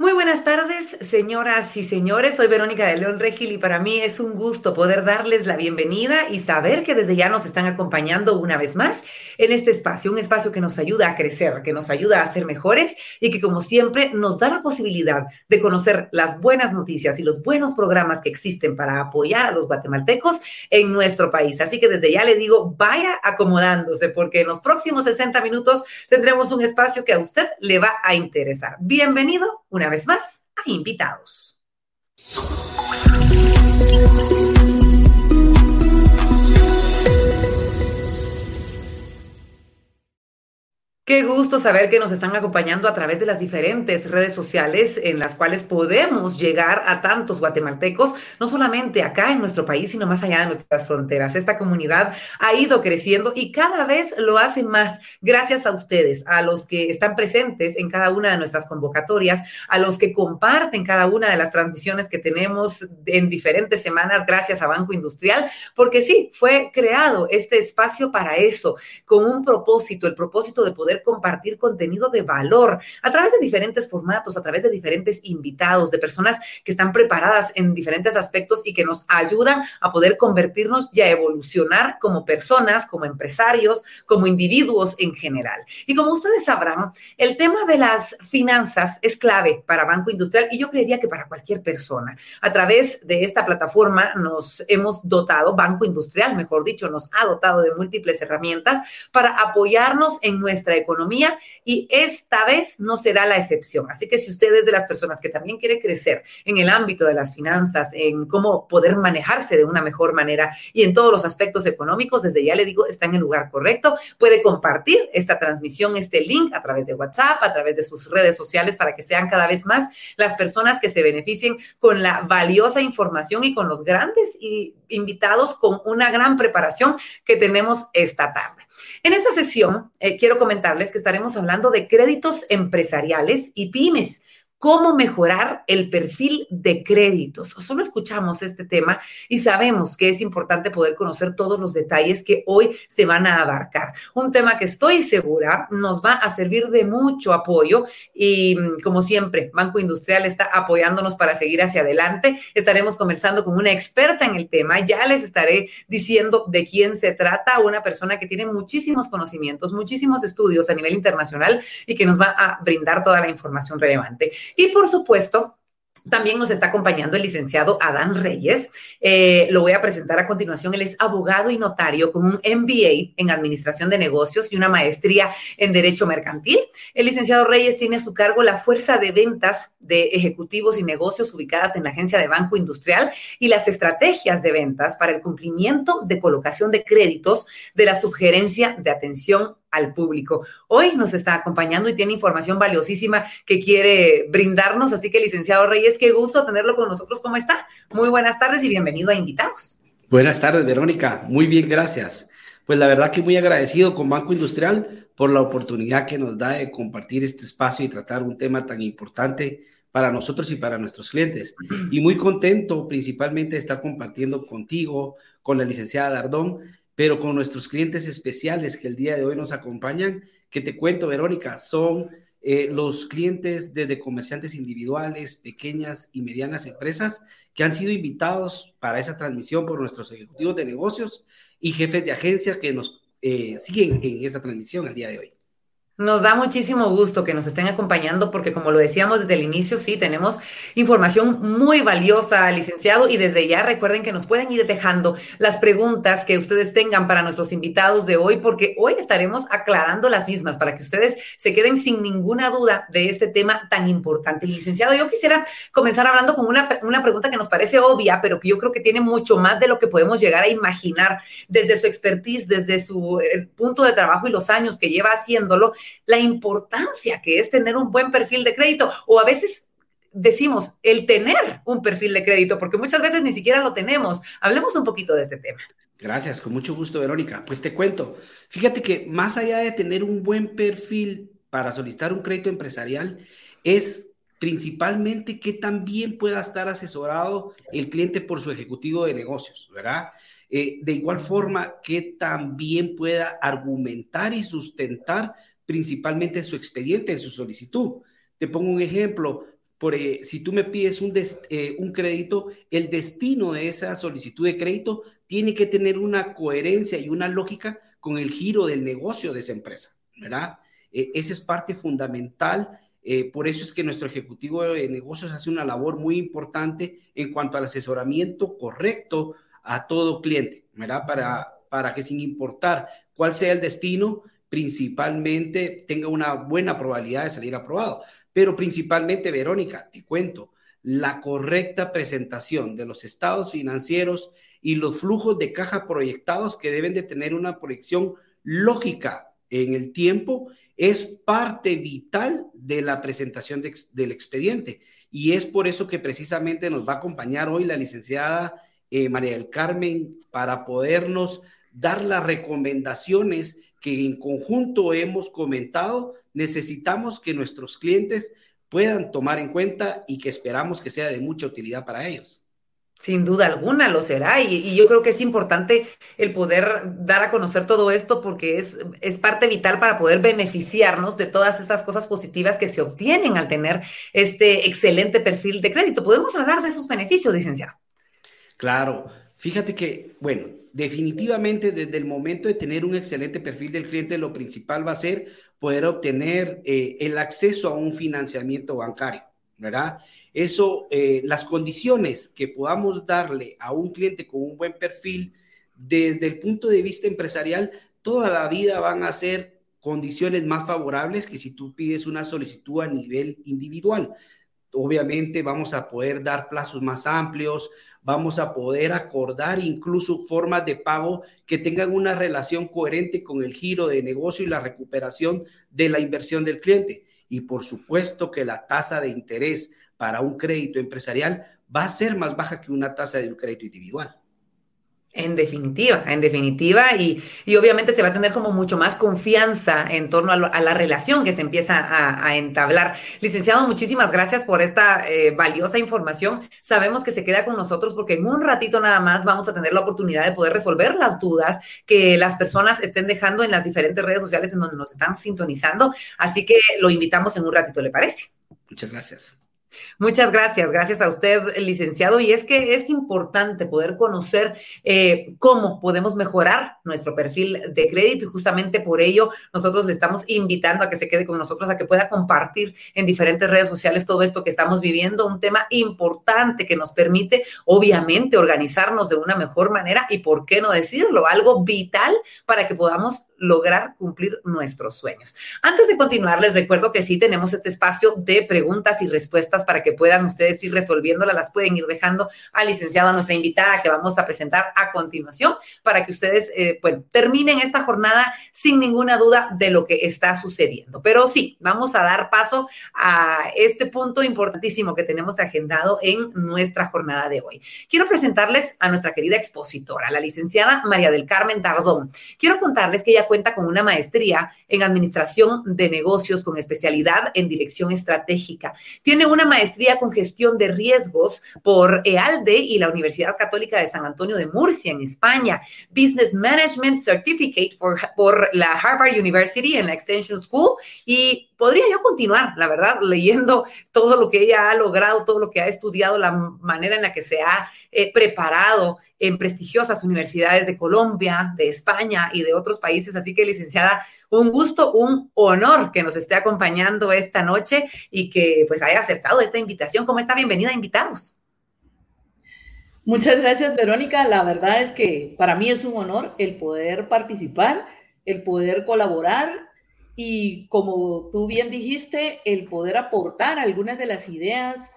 Muy buenas tardes, señoras y señores. Soy Verónica de León Regil y para mí es un gusto poder darles la bienvenida y saber que desde ya nos están acompañando una vez más en este espacio, un espacio que nos ayuda a crecer, que nos ayuda a ser mejores y que como siempre nos da la posibilidad de conocer las buenas noticias y los buenos programas que existen para apoyar a los guatemaltecos en nuestro país. Así que desde ya le digo, vaya acomodándose porque en los próximos 60 minutos tendremos un espacio que a usted le va a interesar. Bienvenido una vez más a invitados. Qué gusto saber que nos están acompañando a través de las diferentes redes sociales en las cuales podemos llegar a tantos guatemaltecos, no solamente acá en nuestro país, sino más allá de nuestras fronteras. Esta comunidad ha ido creciendo y cada vez lo hace más gracias a ustedes, a los que están presentes en cada una de nuestras convocatorias, a los que comparten cada una de las transmisiones que tenemos en diferentes semanas gracias a Banco Industrial, porque sí, fue creado este espacio para eso, con un propósito, el propósito de poder compartir contenido de valor a través de diferentes formatos, a través de diferentes invitados, de personas que están preparadas en diferentes aspectos y que nos ayudan a poder convertirnos y a evolucionar como personas, como empresarios, como individuos en general. Y como ustedes sabrán, el tema de las finanzas es clave para Banco Industrial y yo creería que para cualquier persona. A través de esta plataforma nos hemos dotado, Banco Industrial, mejor dicho, nos ha dotado de múltiples herramientas para apoyarnos en nuestra economía economía y esta vez no será la excepción. Así que si usted es de las personas que también quiere crecer en el ámbito de las finanzas, en cómo poder manejarse de una mejor manera y en todos los aspectos económicos, desde ya le digo, está en el lugar correcto. Puede compartir esta transmisión, este link a través de WhatsApp, a través de sus redes sociales para que sean cada vez más las personas que se beneficien con la valiosa información y con los grandes invitados con una gran preparación que tenemos esta tarde. En esta sesión eh, quiero que estaremos hablando de créditos empresariales y pymes cómo mejorar el perfil de créditos. Solo escuchamos este tema y sabemos que es importante poder conocer todos los detalles que hoy se van a abarcar. Un tema que estoy segura nos va a servir de mucho apoyo y como siempre, Banco Industrial está apoyándonos para seguir hacia adelante. Estaremos conversando con una experta en el tema. Ya les estaré diciendo de quién se trata, una persona que tiene muchísimos conocimientos, muchísimos estudios a nivel internacional y que nos va a brindar toda la información relevante. Y por supuesto, también nos está acompañando el licenciado Adán Reyes. Eh, lo voy a presentar a continuación. Él es abogado y notario con un MBA en Administración de Negocios y una maestría en Derecho Mercantil. El licenciado Reyes tiene a su cargo la fuerza de ventas de ejecutivos y negocios ubicadas en la agencia de Banco Industrial y las estrategias de ventas para el cumplimiento de colocación de créditos de la Subgerencia de Atención al público. Hoy nos está acompañando y tiene información valiosísima que quiere brindarnos, así que licenciado Reyes, qué gusto tenerlo con nosotros. ¿Cómo está? Muy buenas tardes y bienvenido a Invitados. Buenas tardes, Verónica. Muy bien, gracias. Pues la verdad que muy agradecido con Banco Industrial por la oportunidad que nos da de compartir este espacio y tratar un tema tan importante para nosotros y para nuestros clientes. Y muy contento principalmente de estar compartiendo contigo, con la licenciada Dardón, pero con nuestros clientes especiales que el día de hoy nos acompañan, que te cuento, Verónica, son eh, los clientes desde comerciantes individuales, pequeñas y medianas empresas que han sido invitados para esa transmisión por nuestros ejecutivos de negocios y jefes de agencias que nos eh, siguen en esta transmisión el día de hoy. Nos da muchísimo gusto que nos estén acompañando porque como lo decíamos desde el inicio, sí, tenemos información muy valiosa, licenciado, y desde ya recuerden que nos pueden ir dejando las preguntas que ustedes tengan para nuestros invitados de hoy porque hoy estaremos aclarando las mismas para que ustedes se queden sin ninguna duda de este tema tan importante. Licenciado, yo quisiera comenzar hablando con una, una pregunta que nos parece obvia, pero que yo creo que tiene mucho más de lo que podemos llegar a imaginar desde su expertise, desde su eh, punto de trabajo y los años que lleva haciéndolo la importancia que es tener un buen perfil de crédito o a veces decimos el tener un perfil de crédito, porque muchas veces ni siquiera lo tenemos. Hablemos un poquito de este tema. Gracias, con mucho gusto, Verónica. Pues te cuento, fíjate que más allá de tener un buen perfil para solicitar un crédito empresarial, es principalmente que también pueda estar asesorado el cliente por su ejecutivo de negocios, ¿verdad? Eh, de igual forma que también pueda argumentar y sustentar principalmente su expediente, su solicitud. Te pongo un ejemplo. Por, eh, si tú me pides un, eh, un crédito, el destino de esa solicitud de crédito tiene que tener una coherencia y una lógica con el giro del negocio de esa empresa, ¿verdad? esa es parte fundamental eh, por eso es que nuestro ejecutivo de negocios hace una labor muy importante en cuanto al asesoramiento correcto a todo cliente, ¿verdad? Para, para que sin importar cuál sea el destino, principalmente tenga una buena probabilidad de salir aprobado. Pero principalmente, Verónica, te cuento, la correcta presentación de los estados financieros y los flujos de caja proyectados que deben de tener una proyección lógica en el tiempo es parte vital de la presentación del expediente. Y es por eso que precisamente nos va a acompañar hoy la licenciada eh, María del Carmen para podernos dar las recomendaciones que en conjunto hemos comentado, necesitamos que nuestros clientes puedan tomar en cuenta y que esperamos que sea de mucha utilidad para ellos. Sin duda alguna lo será y, yo creo que es importante el poder dar a conocer todo esto porque es, es parte vital para poder beneficiarnos de todas esas cosas positivas que se obtienen al tener este excelente perfil de crédito. ¿Podemos hablar de esos beneficios, licenciado? Claro, fíjate que, bueno, definitivamente desde el momento de tener un excelente perfil del cliente, lo principal va a ser poder obtener eh, el acceso a un financiamiento bancario. ¿verdad? Eso, eh, las condiciones que podamos darle a un cliente con un buen perfil desde el punto de vista empresarial, toda la vida van a ser condiciones más favorables que si tú pides una solicitud a nivel individual. Obviamente vamos a poder dar plazos más amplios, vamos a poder acordar incluso formas de pago que tengan una relación coherente con el giro de negocio y la recuperación de la inversión del cliente y por supuesto que la tasa de interés para un crédito empresarial va a ser más baja que una tasa de un crédito individual. En definitiva, en definitiva, y, y, obviamente se va a tener como mucho más confianza en torno a, la relación que se empieza a, entablar. Licenciado, muchísimas gracias por esta eh, valiosa información. Sabemos que se queda con nosotros porque en un ratito nada más vamos a tener la oportunidad de poder resolver las dudas que las personas estén dejando en las diferentes redes sociales en donde nos están sintonizando. Así que lo invitamos en un ratito, ¿le parece? Muchas gracias. Muchas gracias, gracias a usted, licenciado. Y es que es importante poder conocer eh, cómo podemos mejorar nuestro perfil de crédito y justamente por ello nosotros le estamos invitando a que se quede con nosotros, a que pueda compartir en diferentes redes sociales todo esto que estamos viviendo, un tema importante que nos permite obviamente organizarnos de una mejor manera y, ¿por qué no decirlo? Algo vital para que podamos lograr cumplir nuestros sueños. Antes de continuar, les recuerdo que sí tenemos este espacio de preguntas y respuestas para que puedan ustedes ir resolviéndolas. Las pueden ir dejando al licenciado, a nuestra invitada que vamos a presentar a continuación, para que ustedes, eh, terminen esta jornada sin ninguna duda de lo que está sucediendo. Pero sí, vamos a dar paso a este punto importantísimo que tenemos agendado en nuestra jornada de hoy. Quiero presentarles a nuestra querida expositora, la licenciada María del Carmen Tardón. Quiero contarles que ella cuenta con una maestría en administración de negocios con especialidad en dirección estratégica. Tiene una maestría con gestión de riesgos por EALDE y la Universidad Católica de San Antonio de Murcia en España. Business Management Certificate por, por la Harvard University en la Extension School y podría yo continuar, la verdad, leyendo todo lo que ella ha logrado, todo lo que ha estudiado, la manera en la que se ha eh, preparado en prestigiosas universidades de Colombia, de España y de otros países. Así que, licenciada, un gusto, un honor que nos esté acompañando esta noche y que pues haya aceptado esta invitación. ¿Cómo está? Bienvenida, invitados. Muchas gracias, Verónica. La verdad es que para mí es un honor el poder participar, el poder colaborar y, como tú bien dijiste, el poder aportar algunas de las ideas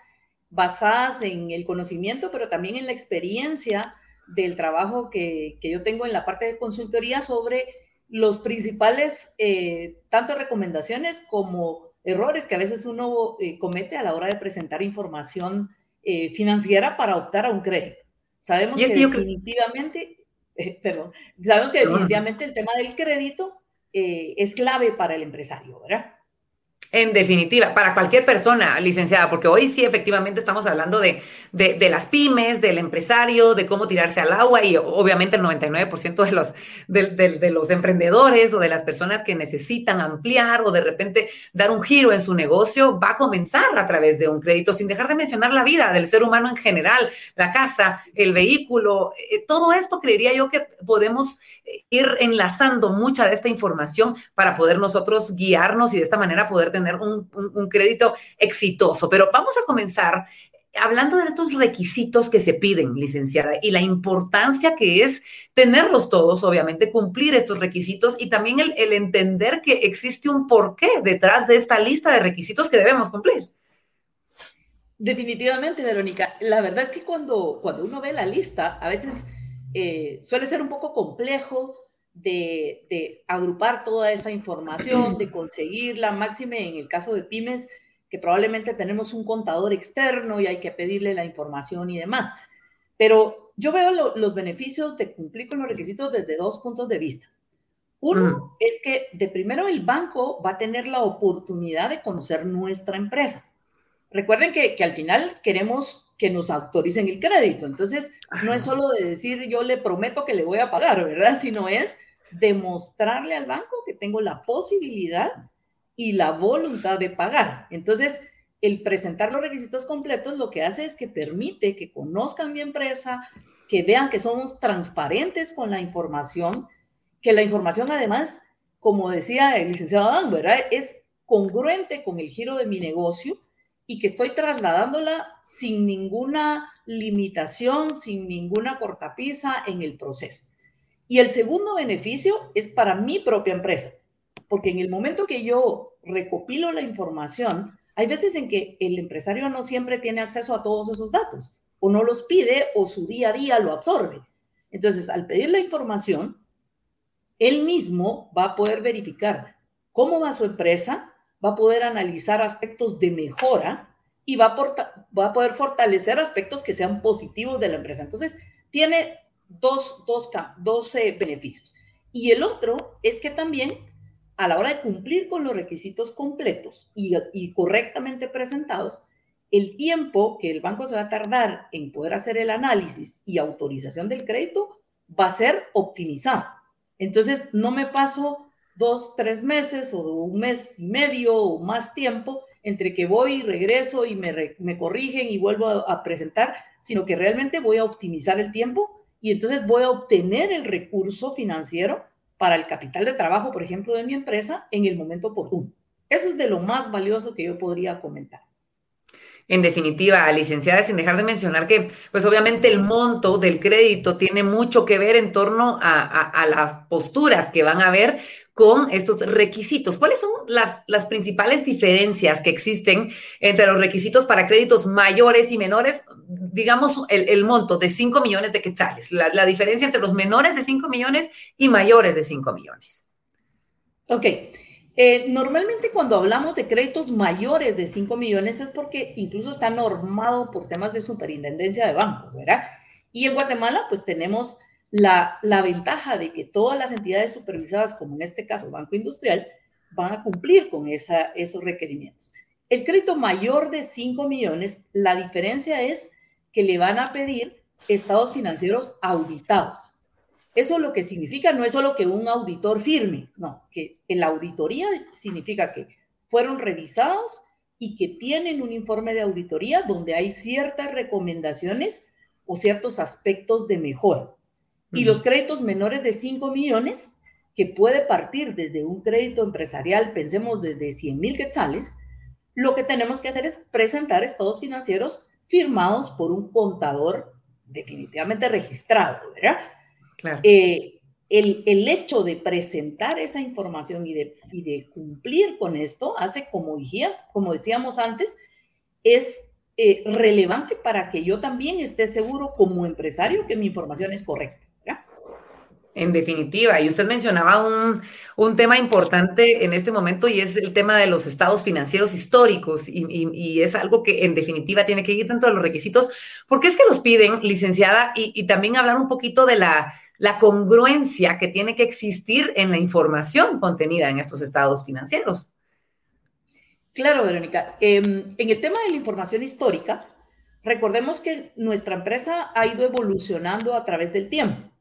basadas en el conocimiento, pero también en la experiencia del trabajo que, yo tengo en la parte de consultoría sobre los principales, eh, tanto recomendaciones como errores que a veces uno eh, comete a la hora de presentar información eh, financiera para optar a un crédito. Sabemos que definitivamente, perdón, sabemos que definitivamente el tema del crédito es clave para el empresario, ¿verdad? En definitiva, para cualquier persona, licenciada, porque hoy sí efectivamente estamos hablando de, de, las pymes, del empresario, de cómo tirarse al agua y obviamente el 99% de los, de, los emprendedores o de las personas que necesitan ampliar o de repente dar un giro en su negocio va a comenzar a través de un crédito, sin dejar de mencionar la vida del ser humano en general, la casa, el vehículo, eh, todo esto creería yo que podemos ir enlazando mucha de esta información para poder nosotros guiarnos y de esta manera poder tener un, crédito exitoso. Pero vamos a comenzar hablando de estos requisitos que se piden, licenciada, y la importancia que es tenerlos todos, obviamente, cumplir estos requisitos y también el, el, entender que existe un porqué detrás de esta lista de requisitos que debemos cumplir. Definitivamente, Verónica. La verdad es que cuando, cuando uno ve la lista, a veces eh, suele ser un poco complejo de, agrupar toda esa información, de conseguirla, máxime en el caso de pymes, que probablemente tenemos un contador externo y hay que pedirle la información y demás. Pero yo veo los beneficios de cumplir con los requisitos desde dos puntos de vista. Uno mm. es que de primero el banco va a tener la oportunidad de conocer nuestra empresa. Recuerden que, que al final queremos que nos autoricen el crédito. Entonces, no es solo de decir yo le prometo que le voy a pagar, ¿verdad? Sino es demostrarle al banco que tengo la posibilidad y la voluntad de pagar. Entonces, el presentar los requisitos completos lo que hace es que permite que conozcan mi empresa, que vean que somos transparentes con la información, que la información además, como decía el licenciado Adán, ¿verdad? Es congruente con el giro de mi negocio y que estoy trasladándola sin ninguna limitación, sin ninguna cortapisa en el proceso. Y el segundo beneficio es para mi propia empresa, porque en el momento que yo recopilo la información, hay veces en que el empresario no siempre tiene acceso a todos esos datos, o no los pide, o su día a día lo absorbe. Entonces, al pedir la información, él mismo va a poder verificar cómo va su empresa, va a poder analizar aspectos de mejora y va a, va a poder fortalecer aspectos que sean positivos de la empresa. Entonces, tiene dos, dos, dos eh, beneficios. Y el otro es que también a la hora de cumplir con los requisitos completos y, y correctamente presentados, el tiempo que el banco se va a tardar en poder hacer el análisis y autorización del crédito va a ser optimizado. Entonces, no me paso dos, tres meses o un mes y medio o más tiempo entre que voy y regreso y me, me corrigen y vuelvo a, a, presentar, sino que realmente voy a optimizar el tiempo y entonces voy a obtener el recurso financiero para el capital de trabajo, por ejemplo, de mi empresa en el momento oportuno. Eso es de lo más valioso que yo podría comentar. En definitiva, licenciada, sin dejar de mencionar que, pues obviamente el monto del crédito tiene mucho que ver en torno a, a, a las posturas que van a haber con estos requisitos. ¿Cuáles son las, las principales diferencias que existen entre los requisitos para créditos mayores y menores? Digamos, el, monto de 5 millones de quetzales, la, la, diferencia entre los menores de 5 millones y mayores de 5 millones. Ok. Eh, normalmente cuando hablamos de créditos mayores de 5 millones es porque incluso está normado por temas de superintendencia de bancos, ¿verdad? Y en Guatemala pues tenemos la, ventaja de que todas las entidades supervisadas, como en este caso Banco Industrial, van a cumplir con esos requerimientos. El crédito mayor de 5 millones, la diferencia es que le van a pedir estados financieros auditados. Eso lo que significa no es solo que un auditor firme, no, que en la auditoría significa que fueron revisados y que tienen un informe de auditoría donde hay ciertas recomendaciones o ciertos aspectos de mejora. Y los créditos menores de 5 millones, que puede partir desde un crédito empresarial, pensemos desde 100 mil quetzales, lo que tenemos que hacer es presentar estados financieros firmados por un contador definitivamente registrado, ¿verdad? Claro. Eh, el, el, hecho de presentar esa información y de, y de cumplir con esto hace, como, dijía, como decíamos antes, es eh, relevante para que yo también esté seguro como empresario que mi información es correcta. En definitiva, y usted mencionaba un, un, tema importante en este momento y es el tema de los estados financieros históricos y, y, es algo que en definitiva tiene que ir dentro de los requisitos. ¿Por qué es que los piden, licenciada? Y, y también hablar un poquito de la, la, congruencia que tiene que existir en la información contenida en estos estados financieros. Claro, Verónica. Em, en el tema de la información histórica, recordemos que nuestra empresa ha ido evolucionando a través del tiempo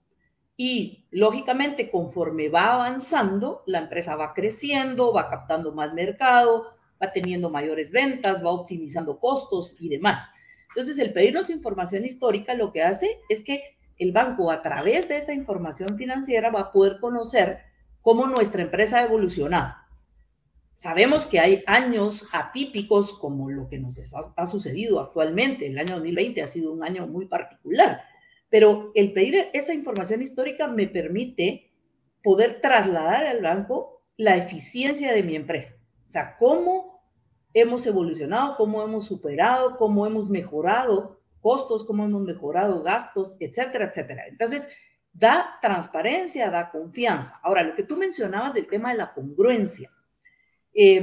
y, lógicamente, conforme va avanzando, la empresa va creciendo, va captando más mercado, va teniendo mayores ventas, va optimizando costos y demás. Entonces, el pedirnos información histórica lo que hace es que el banco, a través de esa información financiera, va a poder conocer cómo nuestra empresa ha evolucionado. Sabemos que hay años atípicos como lo que nos ha, sucedido actualmente. El año 2020 ha sido un año muy particular, pero el pedir esa información histórica me permite poder trasladar al banco la eficiencia de mi empresa. O sea, cómo hemos evolucionado, cómo hemos superado, cómo hemos mejorado costos, cómo hemos mejorado gastos, etcétera, etcétera. Entonces, da transparencia, da confianza. Ahora, lo que tú mencionabas del tema de la congruencia. Eh,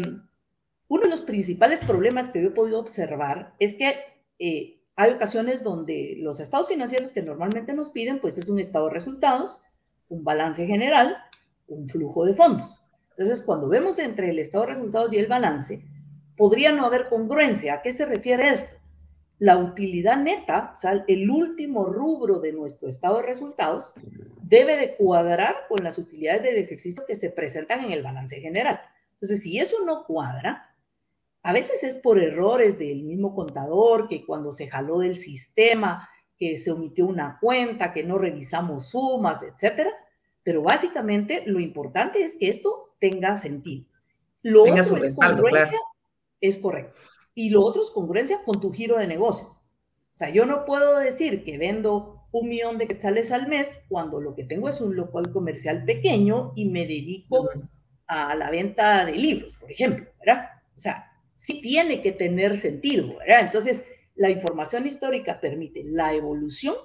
uno de los principales problemas que yo he podido observar es que eh, hay ocasiones donde los estados financieros que normalmente nos piden, pues es un estado de resultados, un balance general, un flujo de fondos. Entonces, cuando vemos entre el estado de resultados y el balance, podría no haber congruencia. ¿A qué se refiere esto? La utilidad neta, o sea, el último rubro de nuestro estado de resultados, debe de cuadrar con las utilidades del ejercicio que se presentan en el balance general. Entonces, si eso no cuadra, a veces es por errores del mismo contador, que cuando se jaló del sistema, que se omitió una cuenta, que no revisamos sumas, etcétera. Pero básicamente lo importante es que esto tenga sentido. Lo otro es congruencia, es correcto. Y lo otro es congruencia con tu giro de negocios. O sea, yo no puedo decir que vendo un millón de quetzales al mes cuando lo que tengo es un local comercial pequeño y me dedico a la venta de libros, por ejemplo, ¿verdad? O sea, sí tiene que tener sentido, ¿verdad? Entonces, la información histórica permite la evolución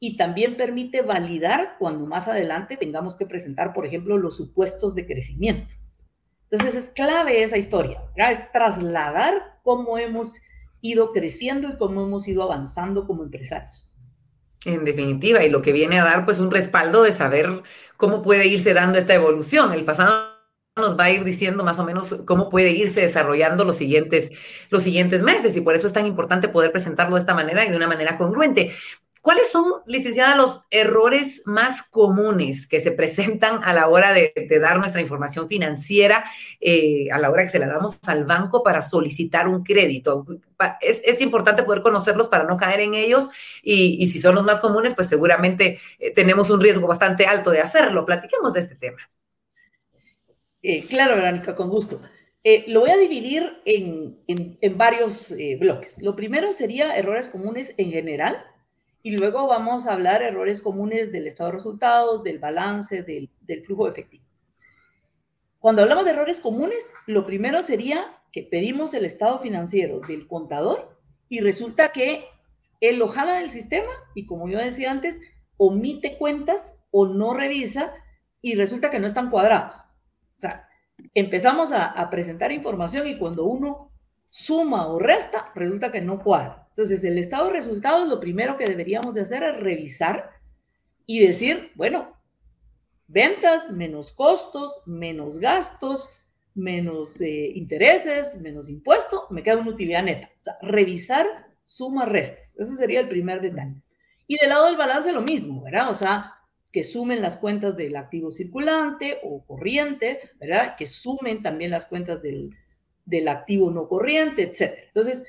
y también permite validar cuando más adelante tengamos que presentar, por ejemplo, los supuestos de crecimiento. Entonces, es clave esa historia, ¿verdad? Es trasladar cómo hemos ido creciendo y cómo hemos ido avanzando como empresarios. En definitiva, y lo que viene a dar pues un respaldo de saber cómo puede irse dando esta evolución. El pasado nos va a ir diciendo más o menos cómo puede irse desarrollando los siguientes, los siguientes meses y por eso es tan importante poder presentarlo de esta manera y de una manera congruente. ¿Cuáles son, licenciada, los errores más comunes que se presentan a la hora de, dar nuestra información financiera, eh, a la hora que se la damos al banco para solicitar un crédito? Es, importante poder conocerlos para no caer en ellos y, si son los más comunes, pues seguramente eh, tenemos un riesgo bastante alto de hacerlo. Platiquemos de este tema. Eh, claro, Verónica, con gusto. Eh, lo voy a dividir en, varios eh, bloques. Lo primero sería errores comunes en general y luego vamos a hablar errores comunes del estado de resultados, del balance, del, del flujo efectivo. Cuando hablamos de errores comunes, lo primero sería que pedimos el estado financiero del contador y resulta que él lo del sistema y como yo decía antes, omite cuentas o no revisa y resulta que no están cuadrados. O sea, empezamos a, presentar información y cuando uno suma o resta, resulta que no cuadra. Entonces, el estado de resultados, lo primero que deberíamos de hacer es revisar y decir, bueno, ventas menos costos, menos gastos, menos eh, intereses, menos impuesto, me queda una utilidad neta. O sea, revisar sumas, restas. Ese sería el primer detalle. Y del lado del balance lo mismo, ¿verdad? O sea, que sumen las cuentas del activo circulante o corriente, ¿verdad? Que sumen también las cuentas del, activo no corriente, etc. Entonces,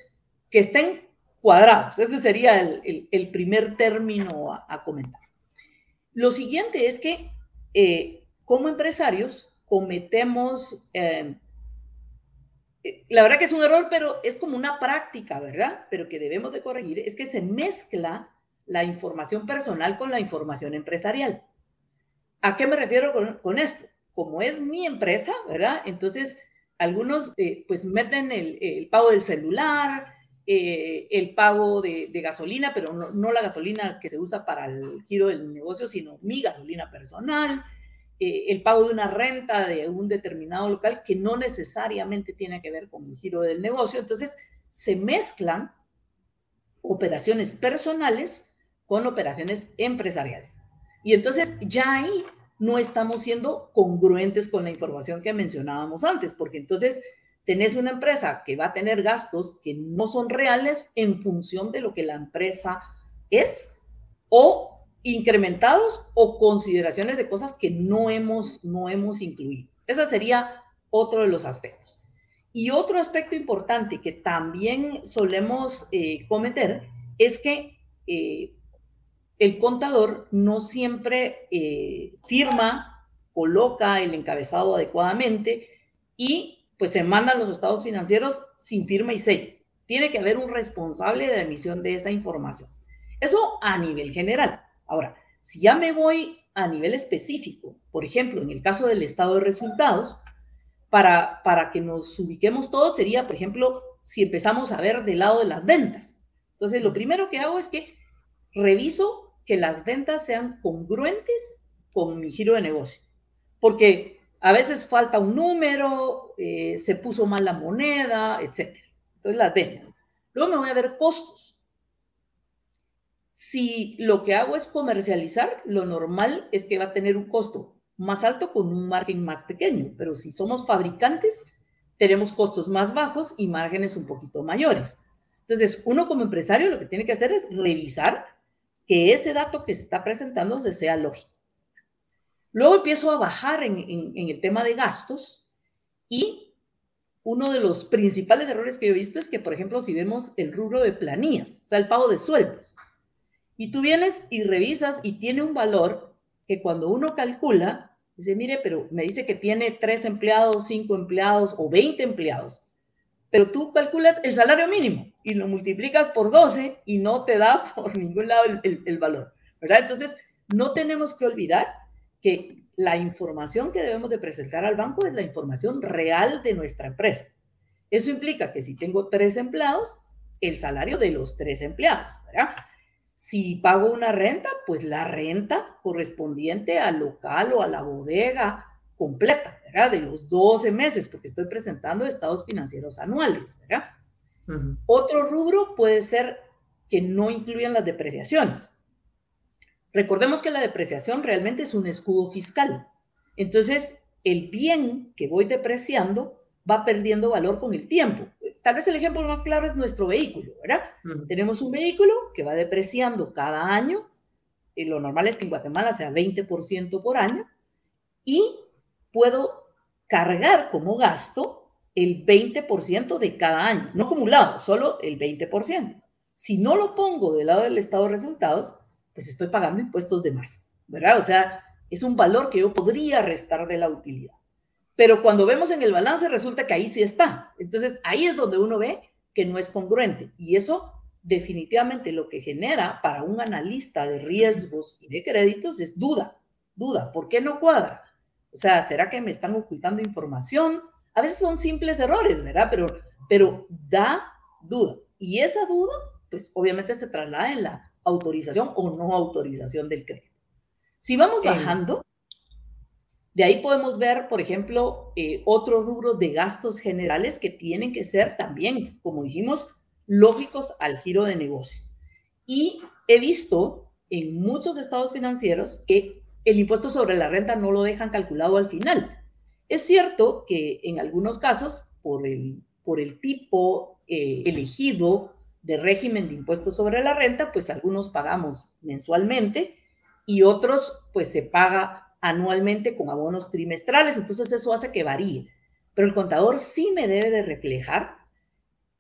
que estén cuadrados. Ese sería el, primer término a, comentar. Lo siguiente es que eh, como empresarios cometemos, eh, la verdad que es un error, pero es como una práctica, ¿verdad? Pero que debemos de corregir, es que se mezcla la información personal con la información empresarial. ¿A qué me refiero con, esto? Como es mi empresa, ¿verdad? Entonces, algunos eh, pues meten el, pago del celular, eh, el pago de, gasolina, pero no, la gasolina que se usa para el giro del negocio, sino mi gasolina personal, eh, el pago de una renta de un determinado local que no necesariamente tiene que ver con el giro del negocio. Entonces, se mezclan operaciones personales con operaciones empresariales. Y entonces ya ahí no estamos siendo congruentes con la información que mencionábamos antes, porque entonces tenés una empresa que va a tener gastos que no son reales en función de lo que la empresa es o incrementados o consideraciones de cosas que no hemos, no hemos incluido. Ese sería otro de los aspectos. Y otro aspecto importante que también solemos eh, cometer es que eh, el contador no siempre eh, firma, coloca el encabezado adecuadamente y pues se mandan los estados financieros sin firma y sello. Tiene que haber un responsable de la emisión de esa información. Eso a nivel general. Ahora, si ya me voy a nivel específico, por ejemplo, en el caso del estado de resultados, para, para que nos ubiquemos todos sería, por ejemplo, si empezamos a ver del lado de las ventas. Entonces, lo primero que hago es que reviso que las ventas sean congruentes con mi giro de negocio, porque a veces falta un número, eh, se puso mal la moneda, etc. Entonces, las ventas. Luego me voy a ver costos. Si lo que hago es comercializar, lo normal es que va a tener un costo más alto con un margen más pequeño, pero si somos fabricantes, tenemos costos más bajos y márgenes un poquito mayores. Entonces, uno como empresario lo que tiene que hacer es revisar que ese dato que se está presentando se sea lógico. Luego empiezo a bajar en, el tema de gastos y uno de los principales errores que yo he visto es que, por ejemplo, si vemos el rubro de planillas, o sea, el pago de sueldos, y tú vienes y revisas y tiene un valor que cuando uno calcula, dice, mire, pero me dice que tiene tres empleados, cinco empleados o 20 empleados, pero tú calculas el salario mínimo y lo multiplicas por 12 y no te da por ningún lado el, el valor, ¿verdad? Entonces, no tenemos que olvidar que la información que debemos de presentar al banco es la información real de nuestra empresa. Eso implica que si tengo tres empleados, el salario de los tres empleados, ¿verdad? Si pago una renta, pues la renta correspondiente al local o a la bodega completa, ¿verdad? De los 12 meses, porque estoy presentando estados financieros anuales, ¿verdad? Otro rubro puede ser que no incluyan las depreciaciones. Recordemos que la depreciación realmente es un escudo fiscal. Entonces, el bien que voy depreciando va perdiendo valor con el tiempo tal vez el ejemplo más claro es nuestro vehículo, ¿verdad? Tenemos un vehículo que va depreciando cada año, y lo normal es que en Guatemala sea 20% por año, y puedo cargar como gasto el 20% de cada año, no acumulado, solo el 20%. Si no lo pongo del lado del estado de resultados, pues estoy pagando impuestos de más, ¿verdad? O sea, es un valor que yo podría restar de la utilidad pero cuando vemos en el balance resulta que ahí sí está. Entonces ahí es donde uno ve que no es congruente y eso definitivamente lo que genera para un analista de riesgos y de créditos es duda, duda, ¿por qué no cuadra? O sea, ¿será que me están ocultando información? A veces son simples errores, ¿verdad? Pero, pero da duda. Y esa duda, pues obviamente se traslada en la autorización o no autorización del crédito. Si vamos bajando, de ahí podemos ver, por ejemplo, eh, otro rubro de gastos generales que tienen que ser también, como dijimos, lógicos al giro de negocio. Y he visto en muchos estados financieros que el impuesto sobre la renta no lo dejan calculado al final. Es cierto que en algunos casos, por el, por el tipo eh, elegido de régimen de impuesto sobre la renta, pues algunos pagamos mensualmente y otros pues se paga anualmente con abonos trimestrales, entonces eso hace que varíe. Pero el contador sí me debe de reflejar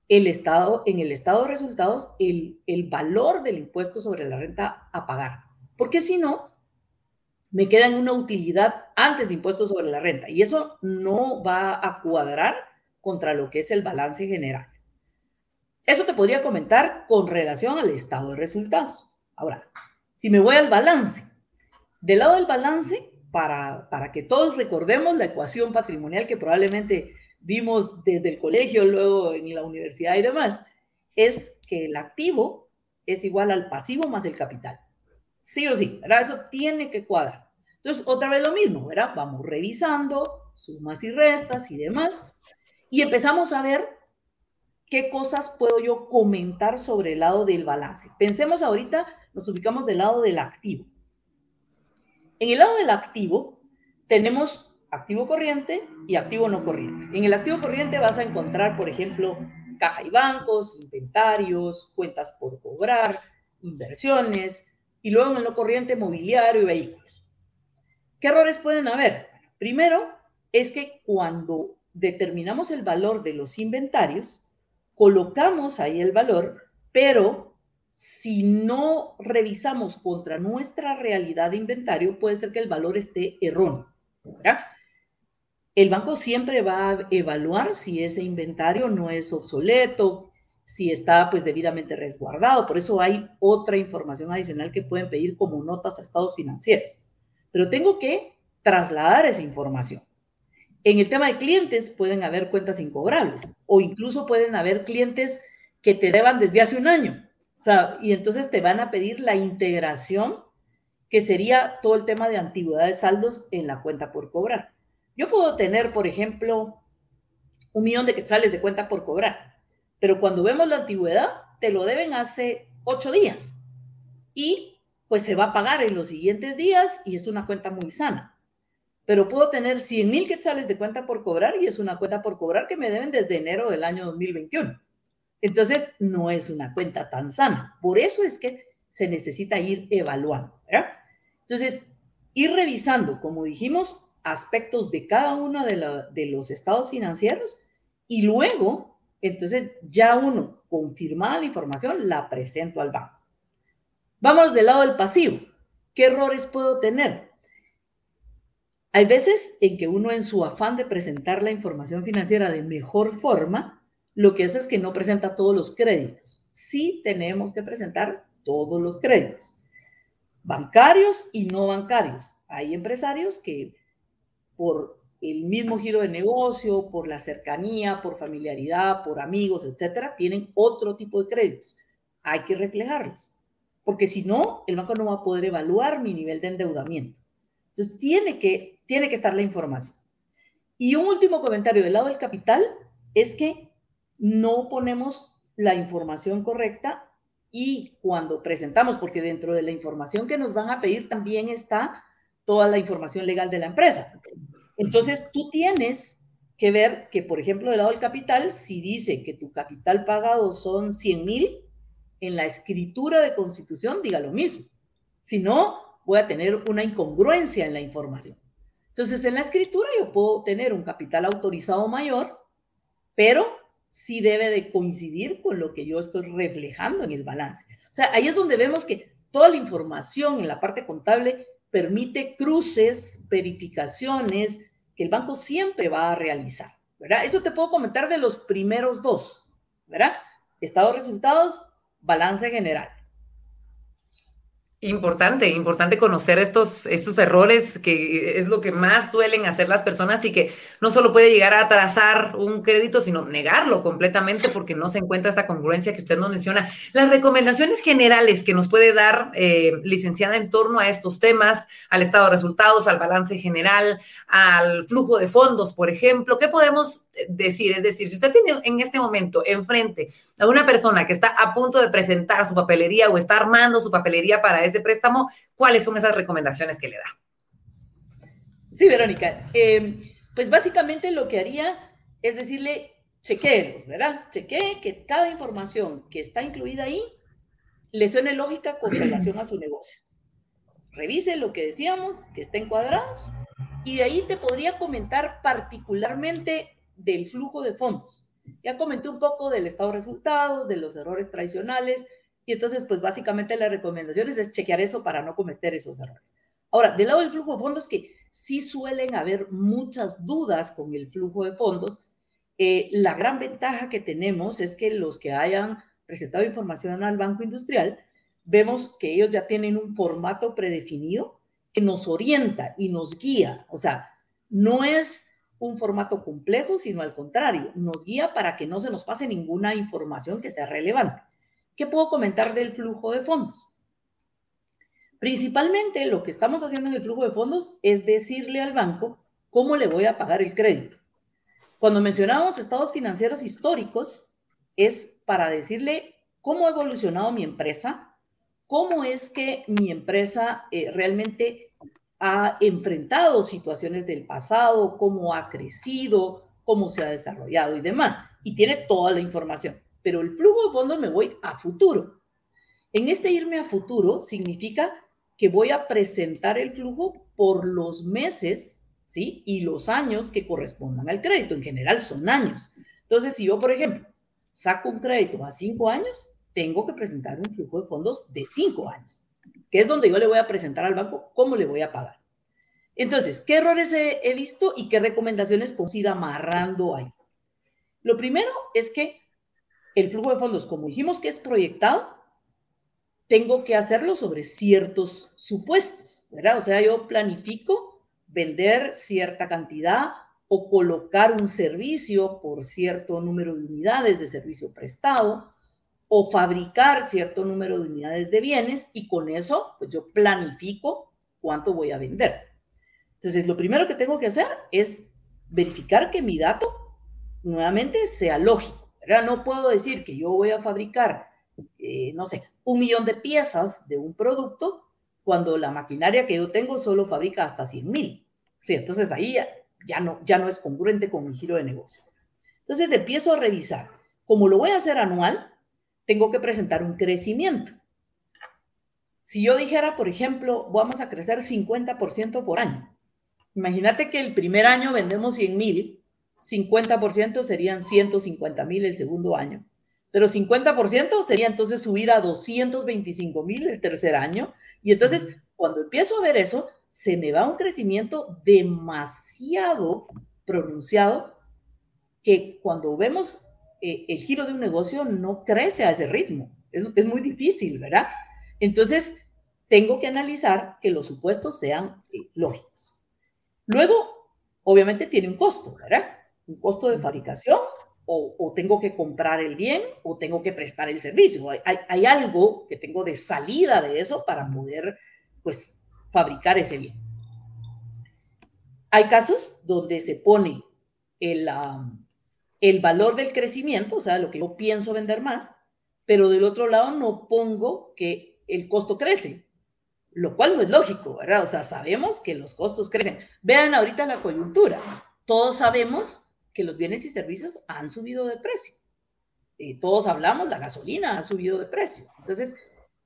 el estado, en el estado de resultados el, el valor del impuesto sobre la renta a pagar. Porque si no, me queda en una utilidad antes de impuestos sobre la renta y eso no va a cuadrar contra lo que es el balance general. Eso te podría comentar con relación al estado de resultados. Ahora, si me voy al balance, del lado del balance, para, para que todos recordemos la ecuación patrimonial que probablemente vimos desde el colegio, luego en la universidad y demás, es que el activo es igual al pasivo más el capital. Sí o sí, ¿verdad? Eso tiene que cuadrar. Entonces, otra vez lo mismo, ¿verdad? Vamos revisando sumas y restas y demás, y empezamos a ver qué cosas puedo yo comentar sobre el lado del balance. Pensemos ahorita, nos ubicamos del lado del activo. En el lado del activo tenemos activo corriente y activo no corriente. En el activo corriente vas a encontrar, por ejemplo, caja y bancos, inventarios, cuentas por cobrar, inversiones, y luego en el no corriente, mobiliario y vehículos. ¿Qué errores pueden haber? Primero, es que cuando determinamos el valor de los inventarios, colocamos ahí el valor, pero si no revisamos contra nuestra realidad de inventario, puede ser que el valor esté erróneo. El banco siempre va a evaluar si ese inventario no es obsoleto, si está pues debidamente resguardado. Por eso hay otra información adicional que pueden pedir como notas a estados financieros. Pero tengo que trasladar esa información. En el tema de clientes pueden haber cuentas incobrables o incluso pueden haber clientes que te deban desde hace un año. y entonces te van a pedir la integración, que sería todo el tema de antigüedad de saldos en la cuenta por cobrar. Yo puedo tener, por ejemplo, un millón de quetzales de cuenta por cobrar pero cuando vemos la antigüedad, te lo deben hace ocho días. Y pues se va a pagar en los siguientes días y es una cuenta muy sana. Pero puedo tener 100 mil quetzales de cuenta por cobrar y es una cuenta por cobrar que me deben desde enero del año 2021. Entonces, no es una cuenta tan sana. Por eso es que se necesita ir evaluando. Entonces, ir revisando, como dijimos, aspectos de cada uno de, de los estados financieros y luego entonces ya uno, confirmada la información, la presento al banco. Vamos del lado del pasivo. ¿Qué errores puedo tener? Hay veces en que uno en su afán de presentar la información financiera de mejor forma, lo que hace es que no presenta todos los créditos. Sí tenemos que presentar todos los créditos, bancarios y no bancarios. Hay empresarios que por el mismo giro de negocio, por la cercanía, por familiaridad, por amigos, etcétera, tienen otro tipo de créditos. Hay que reflejarlos, porque si no, el banco no va a poder evaluar mi nivel de endeudamiento. Entonces, tiene que, tiene que estar la información. Y un último comentario del lado del capital es que no ponemos la información correcta y cuando presentamos, porque dentro de la información que nos van a pedir también está toda la información legal de la empresa. Entonces, tú tienes que ver que, por ejemplo, del lado del capital, si dice que tu capital pagado son 100 mil, en la escritura de constitución diga lo mismo. Si no, voy a tener una incongruencia en la información. Entonces, en la escritura yo puedo tener un capital autorizado mayor, pero sí debe de coincidir con lo que yo estoy reflejando en el balance. O sea, ahí es donde vemos que toda la información en la parte contable permite cruces, verificaciones que el banco siempre va a realizar, ¿verdad? Eso te puedo comentar de los primeros dos, ¿verdad? Estado resultados, balance general. Importante, importante conocer estos, estos errores que es lo que más suelen hacer las personas y que no solo puede llegar a atrasar un crédito, sino negarlo completamente porque no se encuentra esta congruencia que usted nos menciona. Las recomendaciones generales que nos puede dar, eh, licenciada, en torno a estos temas, al estado de resultados, al balance general, al flujo de fondos, por ejemplo, ¿qué podemos decir? Es decir, si usted tiene en este momento enfrente a una persona que está a punto de presentar su papelería o está armando su papelería para ese préstamo, ¿cuáles son esas recomendaciones que le da? Sí, Verónica. Eh, pues básicamente lo que haría es decirle, chequeemos, ¿verdad? Chequee que cada información que está incluida ahí le suene lógica con relación a su negocio. Revise lo que decíamos, que estén cuadrados, y de ahí te podría comentar particularmente del flujo de fondos. Ya comenté un poco del estado de resultados, de los errores tradicionales, y entonces, pues básicamente las recomendaciones es chequear eso para no cometer esos errores. Ahora, del lado del flujo de fondos, que sí suelen haber muchas dudas con el flujo de fondos, eh, la gran ventaja que tenemos es que los que hayan presentado información al Banco Industrial, vemos que ellos ya tienen un formato predefinido que nos orienta y nos guía. O sea, no es un formato complejo, sino al contrario, nos guía para que no se nos pase ninguna información que sea relevante. ¿Qué puedo comentar del flujo de fondos? Principalmente lo que estamos haciendo en el flujo de fondos es decirle al banco cómo le voy a pagar el crédito. Cuando mencionamos estados financieros históricos, es para decirle cómo ha evolucionado mi empresa, cómo es que mi empresa eh, realmente ha enfrentado situaciones del pasado, cómo ha crecido, cómo se ha desarrollado y demás. Y tiene toda la información. Pero el flujo de fondos me voy a futuro. En este irme a futuro significa que voy a presentar el flujo por los meses, ¿sí? Y los años que correspondan al crédito. En general son años. Entonces, si yo, por ejemplo, saco un crédito a cinco años, tengo que presentar un flujo de fondos de cinco años, que es donde yo le voy a presentar al banco cómo le voy a pagar. Entonces, ¿qué errores he, visto y qué recomendaciones puedo ir amarrando ahí? Lo primero es que el flujo de fondos, como dijimos que es proyectado, tengo que hacerlo sobre ciertos supuestos, ¿verdad? O sea, yo planifico vender cierta cantidad o colocar un servicio por cierto número de unidades de servicio prestado o fabricar cierto número de unidades de bienes y con eso pues yo planifico cuánto voy a vender. Entonces, lo primero que tengo que hacer es verificar que mi dato nuevamente sea lógico. ¿verdad? No puedo decir que yo voy a fabricar, eh, no sé, un millón de piezas de un producto cuando la maquinaria que yo tengo solo fabrica hasta 100 mil. Sí, entonces ahí ya, no, ya no es congruente con mi giro de negocios. Entonces empiezo a revisar. Como lo voy a hacer anual, tengo que presentar un crecimiento. Si yo dijera, por ejemplo, vamos a crecer 50% por año. Imagínate que el primer año vendemos 100 mil, 50% serían 150 mil el segundo año pero 50% sería entonces subir a 225 mil el tercer año. Y entonces, cuando empiezo a ver eso, se me va un crecimiento demasiado pronunciado que cuando vemos eh, el giro de un negocio no crece a ese ritmo. Es, es, muy difícil, ¿verdad? Entonces, tengo que analizar que los supuestos sean eh, lógicos. Luego, obviamente tiene un costo, ¿verdad? Un costo de fabricación, o, tengo que comprar el bien o tengo que prestar el servicio. Hay, algo que tengo de salida de eso para poder, pues, fabricar ese bien. Hay casos donde se pone el, el valor del crecimiento, o sea, lo que yo pienso vender más, pero del otro lado no pongo que el costo crece, lo cual no es lógico, ¿verdad? O sea, sabemos que los costos crecen. Vean ahorita la coyuntura. Todos sabemos que los bienes y servicios han subido de precio. Eh, todos hablamos, la gasolina ha subido de precio. Entonces,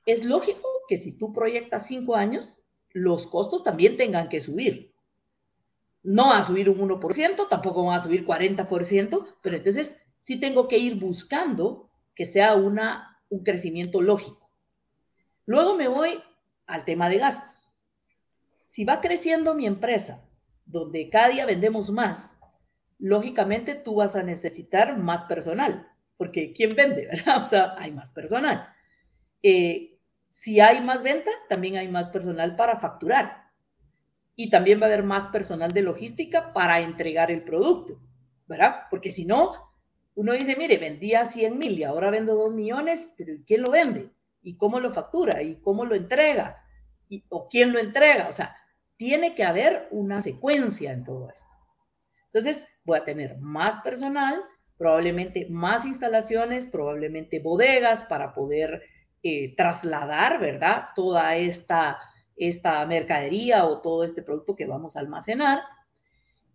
es lógico que si tú proyectas cinco años, los costos también tengan que subir. No va a subir un 1%, tampoco va a subir 40%, pero entonces sí tengo que ir buscando que sea una, un crecimiento lógico. Luego me voy al tema de gastos. Si va creciendo mi empresa, donde cada día vendemos más, lógicamente tú vas a necesitar más personal, porque ¿quién vende? ¿verdad? O sea, hay más personal. Eh, si hay más venta, también hay más personal para facturar. Y también va a haber más personal de logística para entregar el producto, ¿verdad? Porque si no, uno dice, mire, vendía 100 mil y ahora vendo 2 millones, pero ¿quién lo vende? ¿Y cómo lo factura? ¿Y cómo lo entrega? ¿Y, ¿O quién lo entrega? O sea, tiene que haber una secuencia en todo esto. Entonces, voy a tener más personal, probablemente más instalaciones, probablemente bodegas para poder eh, trasladar, ¿verdad? Toda esta, esta mercadería o todo este producto que vamos a almacenar.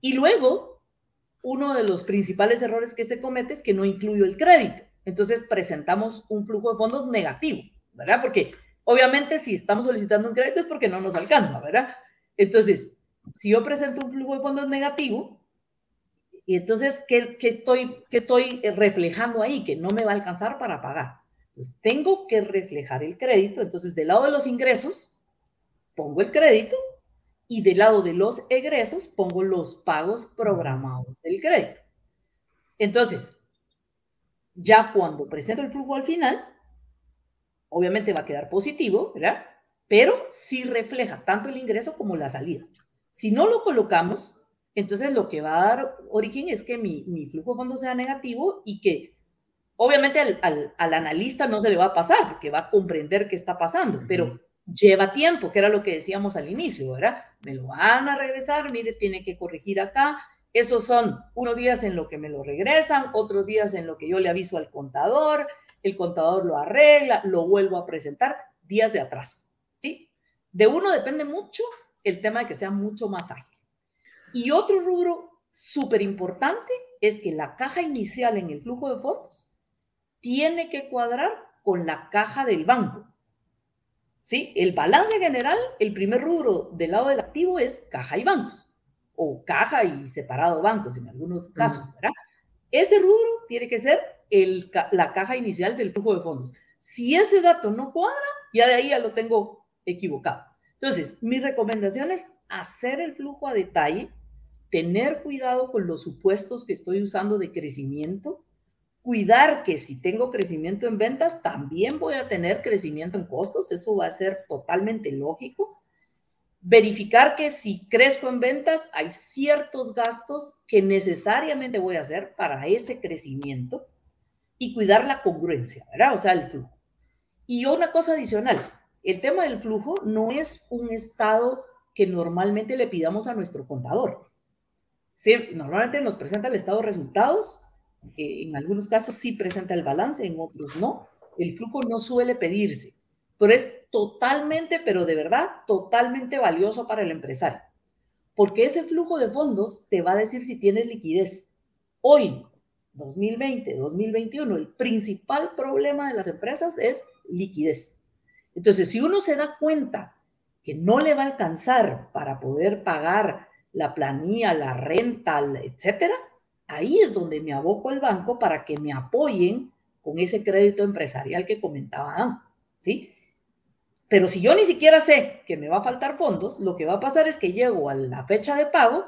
Y luego, uno de los principales errores que se comete es que no incluyo el crédito. Entonces, presentamos un flujo de fondos negativo, ¿verdad? Porque obviamente si estamos solicitando un crédito es porque no nos alcanza, ¿verdad? Entonces, si yo presento un flujo de fondos negativo, y entonces, ¿qué, estoy, ¿qué estoy reflejando ahí? Que no me va a alcanzar para pagar. Pues tengo que reflejar el crédito. Entonces, del lado de los ingresos, pongo el crédito y del lado de los egresos, pongo los pagos programados del crédito. Entonces, ya cuando presento el flujo al final, obviamente va a quedar positivo, ¿verdad? Pero sí refleja tanto el ingreso como las salidas. Si no lo colocamos, entonces, lo que va a dar origen es que mi, flujo de fondos sea negativo y que obviamente al, analista no se le va a pasar porque va a comprender qué está pasando, pero lleva tiempo, que era lo que decíamos al inicio, ¿verdad? Me lo van a regresar, mire, tiene que corregir acá. Esos son unos días en lo que me lo regresan, otros días en lo que yo le aviso al contador, el contador lo arregla, lo vuelvo a presentar, días de atraso, ¿sí? De uno depende mucho el tema de que sea mucho más ágil. Y otro rubro súper importante es que la caja inicial en el flujo de fondos tiene que cuadrar con la caja del banco. ¿Sí? El balance general, el primer rubro del lado del activo es caja y bancos, o caja y separado bancos en algunos casos, ¿verdad? Ese rubro tiene que ser el, la caja inicial del flujo de fondos. Si ese dato no cuadra, ya de ahí ya lo tengo equivocado. Entonces, mi recomendación es hacer el flujo a detalle, tener cuidado con los supuestos que estoy usando de crecimiento, cuidar que si tengo crecimiento en ventas, también voy a tener crecimiento en costos, eso va a ser totalmente lógico. Verificar que si crezco en ventas, hay ciertos gastos que necesariamente voy a hacer para ese crecimiento y cuidar la congruencia, ¿verdad? O sea, el flujo. Y una cosa adicional, el tema del flujo no es un estado que normalmente le pidamos a nuestro contador. Sí, normalmente nos presenta el estado de resultados, eh, en algunos casos sí presenta el balance, en otros no. El flujo no suele pedirse, pero es totalmente, pero de verdad, totalmente valioso para el empresario. Porque ese flujo de fondos te va a decir si tienes liquidez. Hoy, 2020, 2021, el principal problema de las empresas es liquidez. Entonces, si uno se da cuenta que no le va a alcanzar para poder pagar la planilla, la renta, etcétera, ahí es donde me aboco al banco para que me apoyen con ese crédito empresarial que comentaba ¿sí? Pero si yo ni siquiera sé que me va a faltar fondos, lo que va a pasar es que llego a la fecha de pago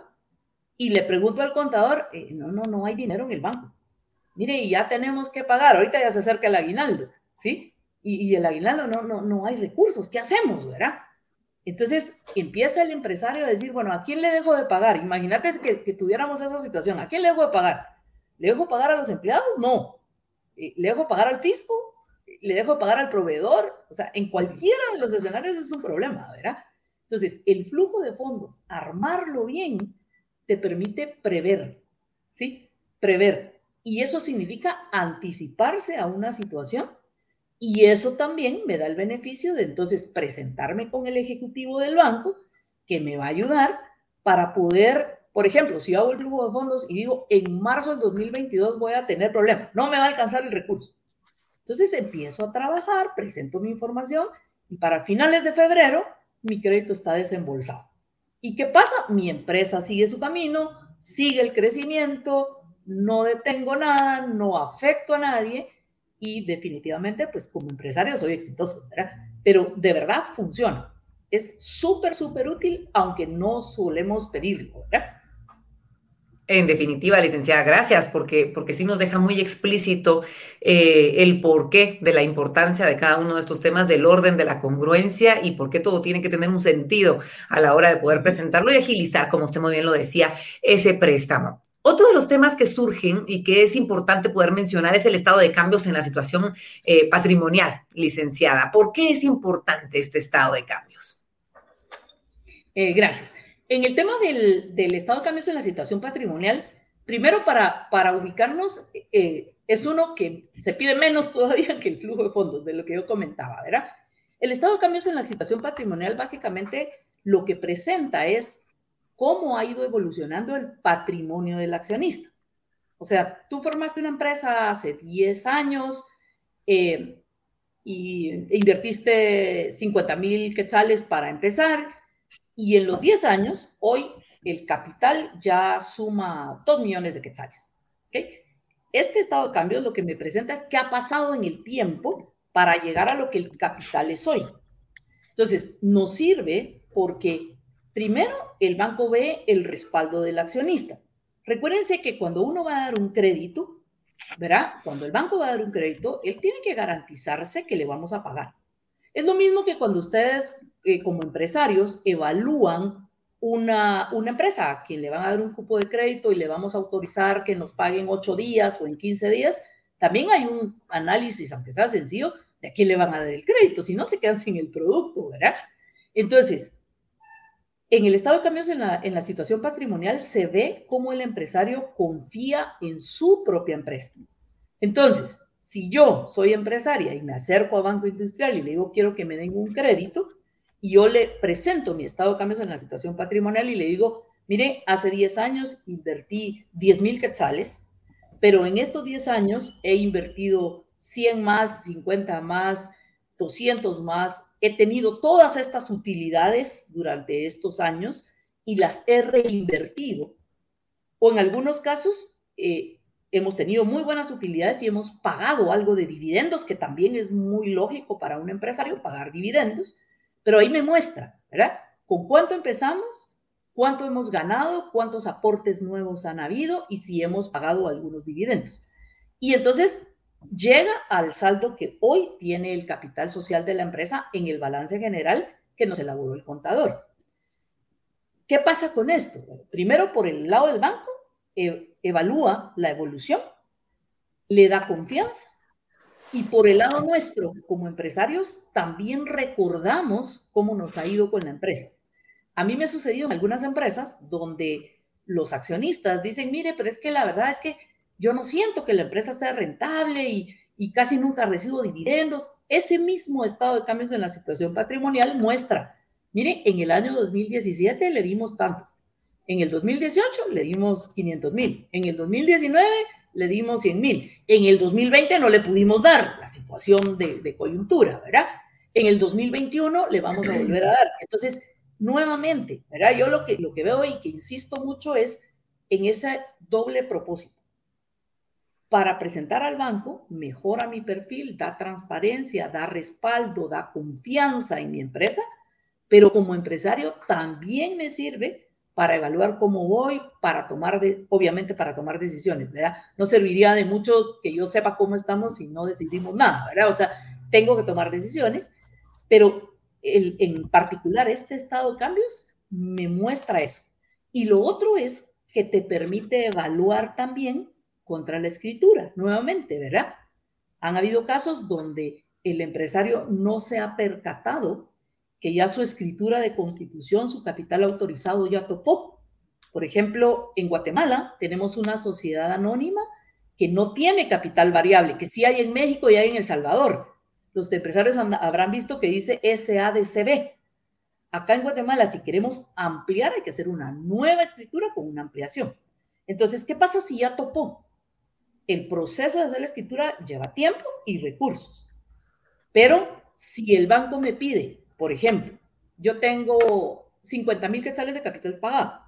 y le pregunto al contador, eh, no, no, no hay dinero en el banco. Mire, ya tenemos que pagar, ahorita ya se acerca el aguinaldo, ¿sí? Y, y el aguinaldo no, no, no hay recursos, ¿qué hacemos, verdad? Entonces empieza el empresario a decir, bueno, ¿a quién le dejo de pagar? Imagínate que, tuviéramos esa situación, ¿a quién le dejo de pagar? ¿Le dejo pagar a los empleados? No. Eh, ¿Le dejo pagar al fisco? ¿Le dejo pagar al proveedor? O sea, en cualquiera de los escenarios es un problema, ¿verdad? Entonces, el flujo de fondos, armarlo bien, te permite prever, ¿sí? Prever. Y eso significa anticiparse a una situación y eso también me da el beneficio de entonces presentarme con el ejecutivo del banco que me va a ayudar para poder, por ejemplo, si hago el flujo de fondos y digo, en marzo del 2022 voy a tener problemas, no me va a alcanzar el recurso. Entonces empiezo a trabajar, presento mi información y para finales de febrero mi crédito está desembolsado. ¿Y qué pasa? Mi empresa sigue su camino, sigue el crecimiento, no detengo nada, no afecto a nadie y definitivamente, pues como empresario soy exitoso, ¿verdad? Pero de verdad funciona. Es súper, súper útil, aunque no solemos pedirlo, ¿verdad? En definitiva, licenciada, gracias, porque, porque sí nos deja muy explícito eh, el porqué de la importancia de cada uno de estos temas, del orden, de la congruencia y por qué todo tiene que tener un sentido a la hora de poder presentarlo y agilizar, como usted muy bien lo decía, ese préstamo. Otro de los temas que surgen y que es importante poder mencionar es el estado de cambios en la situación eh, patrimonial, licenciada. ¿Por qué es importante este estado de cambios? Eh, gracias. En el tema del, estado de cambios en la situación patrimonial, primero para, ubicarnos, eh, es uno que se pide menos todavía que el flujo de fondos, de lo que yo comentaba, ¿verdad? El estado de cambios en la situación patrimonial básicamente lo que presenta es cómo ha ido evolucionando el patrimonio del accionista. O sea, tú formaste una empresa hace 10 años eh, y invertiste 50 mil quetzales para empezar y en los 10 años, hoy el capital ya suma 2 millones de quetzales. Este estado de cambio lo que me presenta es qué ha pasado en el tiempo para llegar a lo que el capital es hoy. Entonces, nos sirve porque Primero, el banco ve el respaldo del accionista. Recuérdense que cuando uno va a dar un crédito, ¿verdad? Cuando el banco va a dar un crédito, él tiene que garantizarse que le vamos a pagar. Es lo mismo que cuando ustedes, eh, como empresarios, evalúan una, una empresa a quien le van a dar un cupo de crédito y le vamos a autorizar que nos paguen ocho días o en 15 días, también hay un análisis, aunque sea sencillo, de a quién le van a dar el crédito, si no se quedan sin el producto, ¿verdad? Entonces, en el estado de cambios en la, situación patrimonial se ve cómo el empresario confía en su propia empresa. Entonces, si yo soy empresaria y me acerco a Banco Industrial y le digo quiero que me den un crédito, y yo le presento mi estado de cambios en la situación patrimonial y le digo, mire, hace 10 años invertí 10 mil quetzales, pero en estos 10 años he invertido 100 más, 50 más, 200 más, he tenido todas estas utilidades durante estos años y las he reinvertido. O en algunos casos eh, hemos tenido muy buenas utilidades y hemos pagado algo de dividendos, que también es muy lógico para un empresario pagar dividendos, pero ahí me muestra, ¿verdad? ¿Con cuánto empezamos? ¿Cuánto hemos ganado? ¿Cuántos aportes nuevos han habido? Y si hemos pagado algunos dividendos. Y entonces llega al saldo que hoy tiene el capital social de la empresa en el balance general que nos elaboró el contador. ¿Qué pasa con esto? primero, por el lado del banco, e, evalúa la evolución, le da confianza y por el lado nuestro, como empresarios, también recordamos cómo nos ha ido con la empresa. A mí me ha sucedido en algunas empresas donde los accionistas dicen, mire, pero es que la verdad es que yo no siento que la empresa sea rentable y, casi nunca recibo dividendos. Ese mismo estado de cambios en la situación patrimonial muestra, mire, en el año 2017 le dimos tanto, en el 2018 le dimos 500 mil, en el 2019 le dimos 100 mil, en el 2020 no le pudimos dar la situación de, de coyuntura, ¿verdad? En el 2021 le vamos a volver a dar. Entonces, nuevamente, ¿verdad? Yo lo que, lo que veo y que insisto mucho es en ese doble propósito para presentar al banco, mejora mi perfil, da transparencia, da respaldo, da confianza en mi empresa, pero como empresario también me sirve para evaluar cómo voy, para tomar, de, obviamente para tomar decisiones, ¿verdad? No serviría de mucho que yo sepa cómo estamos si no decidimos nada, ¿verdad? O sea, tengo que tomar decisiones, pero en particular este estado de cambios me muestra eso. Y lo otro es que te permite evaluar también contra la escritura, nuevamente, ¿verdad? Han habido casos donde el empresario no se ha percatado que ya su escritura de constitución, su capital autorizado ya topó. Por ejemplo, en Guatemala tenemos una sociedad anónima que no tiene capital variable, que sí hay en México y hay en El Salvador. Los empresarios habrán visto que dice SADCB. Acá en Guatemala, si queremos ampliar, hay que hacer una nueva escritura con una ampliación. Entonces, ¿qué pasa si ya topó? El proceso de hacer la escritura lleva tiempo y recursos. Pero si el banco me pide, por ejemplo, yo tengo 50 mil quetzales de capital pagado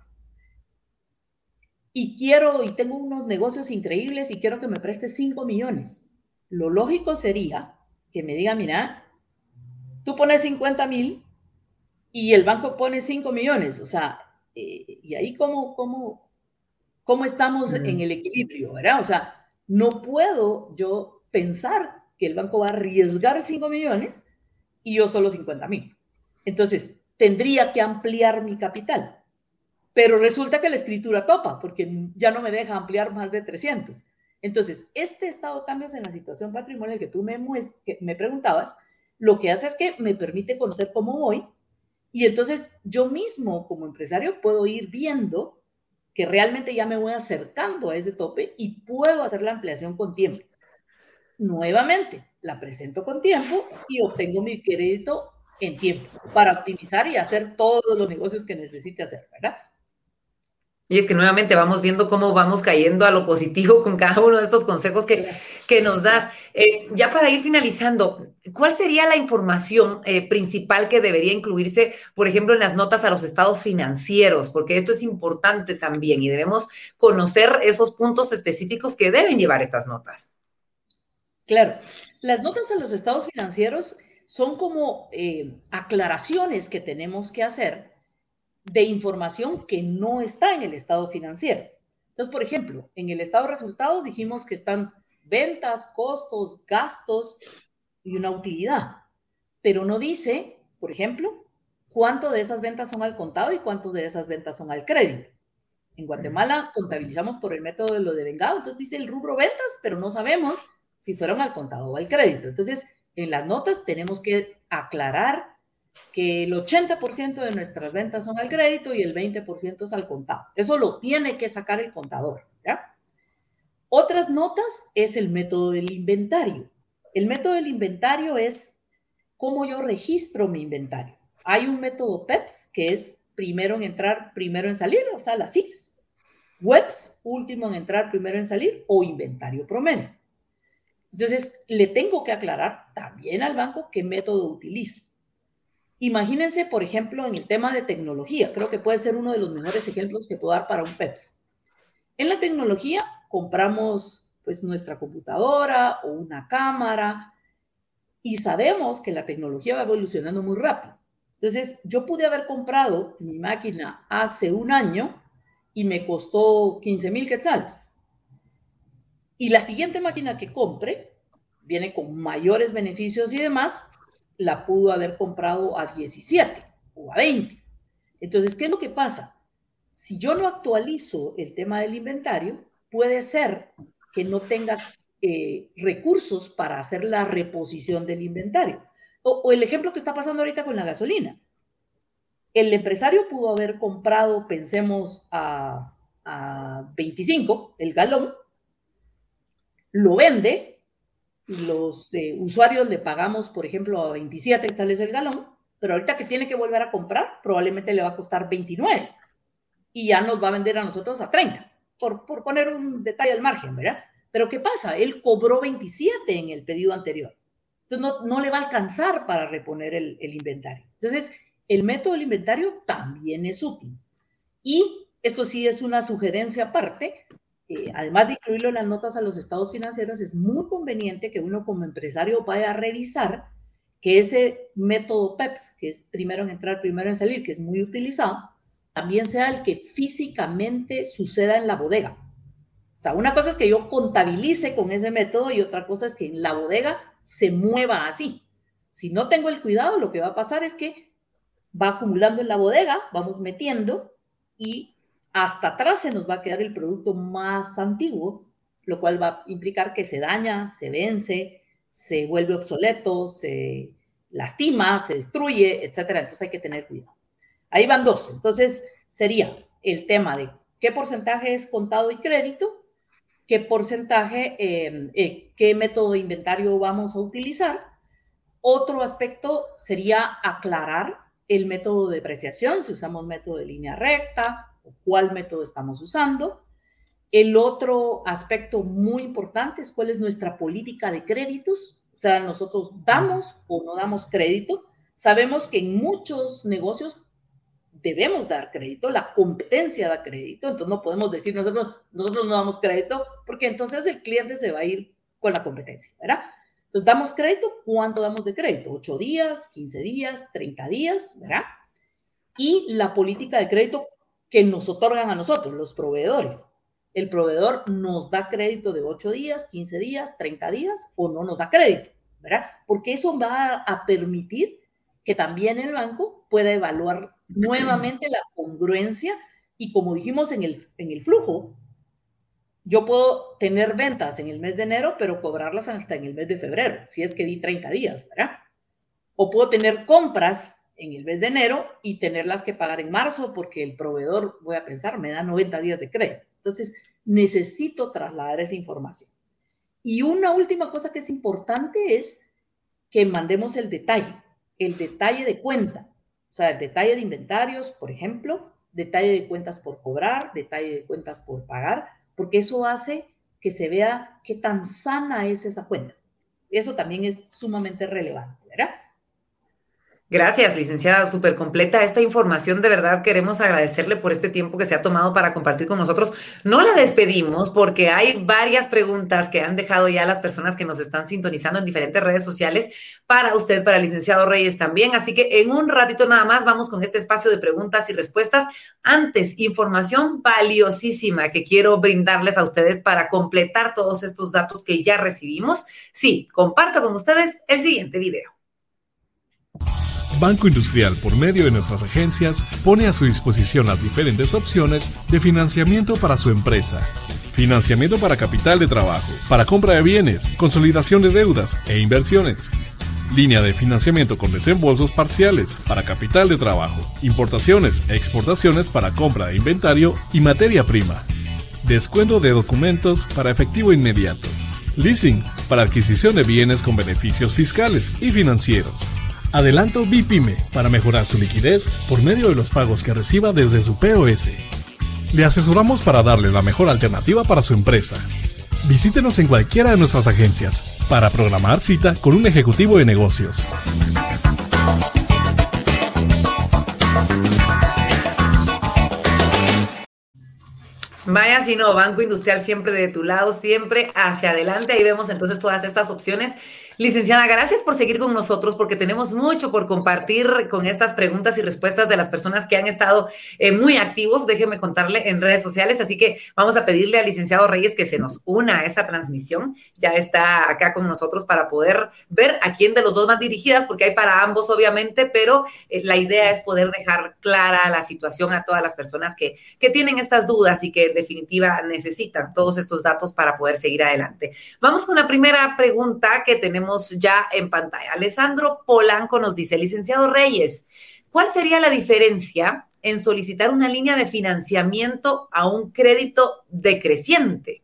y quiero y tengo unos negocios increíbles y quiero que me preste 5 millones, lo lógico sería que me diga, mira, tú pones 50 mil y el banco pone 5 millones, o sea, eh, y ahí cómo, cómo, cómo estamos en el equilibrio, ¿verdad? O sea, no puedo yo pensar que el banco va a arriesgar 5 millones y yo solo 50 mil. Entonces, tendría que ampliar mi capital. Pero resulta que la escritura topa, porque ya no me deja ampliar más de 300. Entonces, este estado de cambios en la situación patrimonial que tú me, me preguntabas, lo que hace es que me permite conocer cómo voy y entonces yo mismo como empresario puedo ir viendo que realmente ya me voy acercando a ese tope y puedo hacer la ampliación con tiempo. Nuevamente, la presento con tiempo y obtengo mi crédito en tiempo para optimizar y hacer todos los negocios que necesite hacer, ¿verdad? Y es que nuevamente vamos viendo cómo vamos cayendo a lo positivo con cada uno de estos consejos que, que nos das. Eh, ya para ir finalizando, ¿cuál sería la información eh, principal que debería incluirse, por ejemplo, en las notas a los estados financieros? Porque esto es importante también y debemos conocer esos puntos específicos que deben llevar estas notas. Claro, las notas a los estados financieros son como eh, aclaraciones que tenemos que hacer de información que no está en el estado financiero. Entonces, por ejemplo, en el estado de resultados dijimos que están ventas, costos, gastos y una utilidad, pero no dice, por ejemplo, cuánto de esas ventas son al contado y cuánto de esas ventas son al crédito. En Guatemala contabilizamos por el método de lo de vengado, entonces dice el rubro ventas, pero no sabemos si fueron al contado o al crédito. Entonces, en las notas tenemos que aclarar que el 80% de nuestras ventas son al crédito y el 20% es al contado. Eso lo tiene que sacar el contador. Otras notas es el método del inventario. El método del inventario es cómo yo registro mi inventario. hay un método PEPS que es primero en entrar, primero en salir, o sea, las siglas. WEBS, último en entrar, primero en salir, o inventario promedio. Entonces, le tengo que aclarar también al banco qué método utilizo. Imagínense, por ejemplo, en el tema de tecnología, creo que puede ser uno de los mejores ejemplos que puedo dar para un PEPS. En la tecnología compramos pues nuestra computadora o una cámara y sabemos que la tecnología va evolucionando muy rápido. Entonces, yo pude haber comprado mi máquina hace un año y me costó 15 mil quetzales. Y la siguiente máquina que compre viene con mayores beneficios y demás, la pudo haber comprado a 17 o a 20. Entonces, ¿qué es lo que pasa? Si yo no actualizo el tema del inventario, puede ser que no tenga eh, recursos para hacer la reposición del inventario. O, el ejemplo que está pasando ahorita con la gasolina. El empresario pudo haber comprado, pensemos, a, 25 el galón, lo vende, los eh, usuarios le pagamos, por ejemplo, a 27 sales el galón, pero ahorita que tiene que volver a comprar, probablemente le va a costar 29 y ya nos va a vender a nosotros a 30, por, por poner un detalle al margen, ¿verdad? Pero ¿qué pasa? Él cobró 27 en el pedido anterior. Entonces no, le va a alcanzar para reponer el, inventario. Entonces, el método del inventario también es útil. Y esto sí es una sugerencia aparte. Eh, además de incluirlo en las notas a los estados financieros, es muy conveniente que uno como empresario vaya a revisar que ese método PEPS, que es primero en entrar, primero en salir, que es muy utilizado, también sea el que físicamente suceda en la bodega. O sea, una cosa es que yo contabilice con ese método y otra cosa es que en la bodega se mueva así. Si no tengo el cuidado, lo que va a pasar es que va acumulando en la bodega, vamos metiendo y hasta atrás se nos va a quedar el producto más antiguo, lo cual va a implicar que se daña, se vence, se vuelve obsoleto, se lastima, se destruye, etcétera. Entonces hay que tener cuidado. Ahí van dos. Entonces sería el tema de qué porcentaje es contado y crédito qué porcentaje, em, eh, qué método de inventario vamos a utilizar. Otro aspecto sería aclarar el método de depreciación, si usamos método de línea recta cuál método estamos usando. El otro aspecto muy importante es cuál es nuestra política de créditos. O sea, nosotros damos o no damos crédito. Sabemos que en muchos negocios debemos dar crédito, la competencia da crédito, entonces no podemos decir nosotros, nosotros no damos crédito, porque entonces el cliente se va a ir con la competencia, ¿verdad? Entonces, damos crédito, ¿cuánto damos de crédito? ¿8 días, 15 días, 30 días, ¿verdad? Y la política de crédito que nos otorgan a nosotros, los proveedores. El proveedor nos da crédito de 8 días, 15 días, 30 días o no nos da crédito, ¿verdad? Porque eso va a permitir que también el banco pueda evaluar nuevamente la congruencia y como dijimos en el, en el flujo, yo puedo tener ventas en el mes de enero, pero cobrarlas hasta en el mes de febrero, si es que di 30 días, ¿verdad? O puedo tener compras en el mes de enero y tenerlas que pagar en marzo porque el proveedor, voy a pensar, me da 90 días de crédito. Entonces, necesito trasladar esa información. Y una última cosa que es importante es que mandemos el detalle, el detalle de cuenta. O sea, detalle de inventarios, por ejemplo, detalle de cuentas por cobrar, detalle de cuentas por pagar, porque eso hace que se vea qué tan sana es esa cuenta. Eso también es sumamente relevante, ¿verdad? Gracias, licenciada, súper completa esta información. De verdad queremos agradecerle por este tiempo que se ha tomado para compartir con nosotros. No la despedimos porque hay varias preguntas que han dejado ya las personas que nos están sintonizando en diferentes redes sociales para usted, para el licenciado Reyes también. Así que en un ratito nada más vamos con este espacio de preguntas y respuestas. Antes, información valiosísima que quiero brindarles a ustedes para completar todos estos datos que ya recibimos. Sí, comparto con ustedes el siguiente video. Banco Industrial, por medio de nuestras agencias, pone a su disposición las diferentes opciones de financiamiento para su empresa. Financiamiento para capital de trabajo, para compra de bienes, consolidación de deudas e inversiones. Línea de financiamiento con desembolsos parciales para capital de trabajo, importaciones e exportaciones para compra de inventario y materia prima. Descuento de documentos para efectivo inmediato. Leasing para adquisición de bienes con beneficios fiscales y financieros Adelanto Bipime para mejorar su liquidez por medio de los pagos que reciba desde su POS. Le asesoramos para darle la mejor alternativa para su empresa. Visítenos en cualquiera de nuestras agencias para programar cita con un ejecutivo de negocios. Vaya si no, Banco Industrial siempre de tu lado, siempre hacia adelante. Ahí vemos entonces todas estas opciones Licenciada, gracias por seguir con nosotros porque tenemos mucho por compartir con estas preguntas y respuestas de las personas que han estado eh, muy activos. Déjeme contarle en redes sociales, así que vamos a pedirle al licenciado Reyes que se nos una a esta transmisión. Ya está acá con nosotros para poder ver a quién de los dos van dirigidas, porque hay para ambos, obviamente, pero eh, la idea es poder dejar clara la situación a todas las personas que, que tienen estas dudas y que en definitiva necesitan todos estos datos para poder seguir adelante. Vamos con la primera pregunta que tenemos ya en pantalla. Alessandro Polanco nos dice, licenciado Reyes, ¿cuál sería la diferencia en solicitar una línea de financiamiento a un crédito decreciente?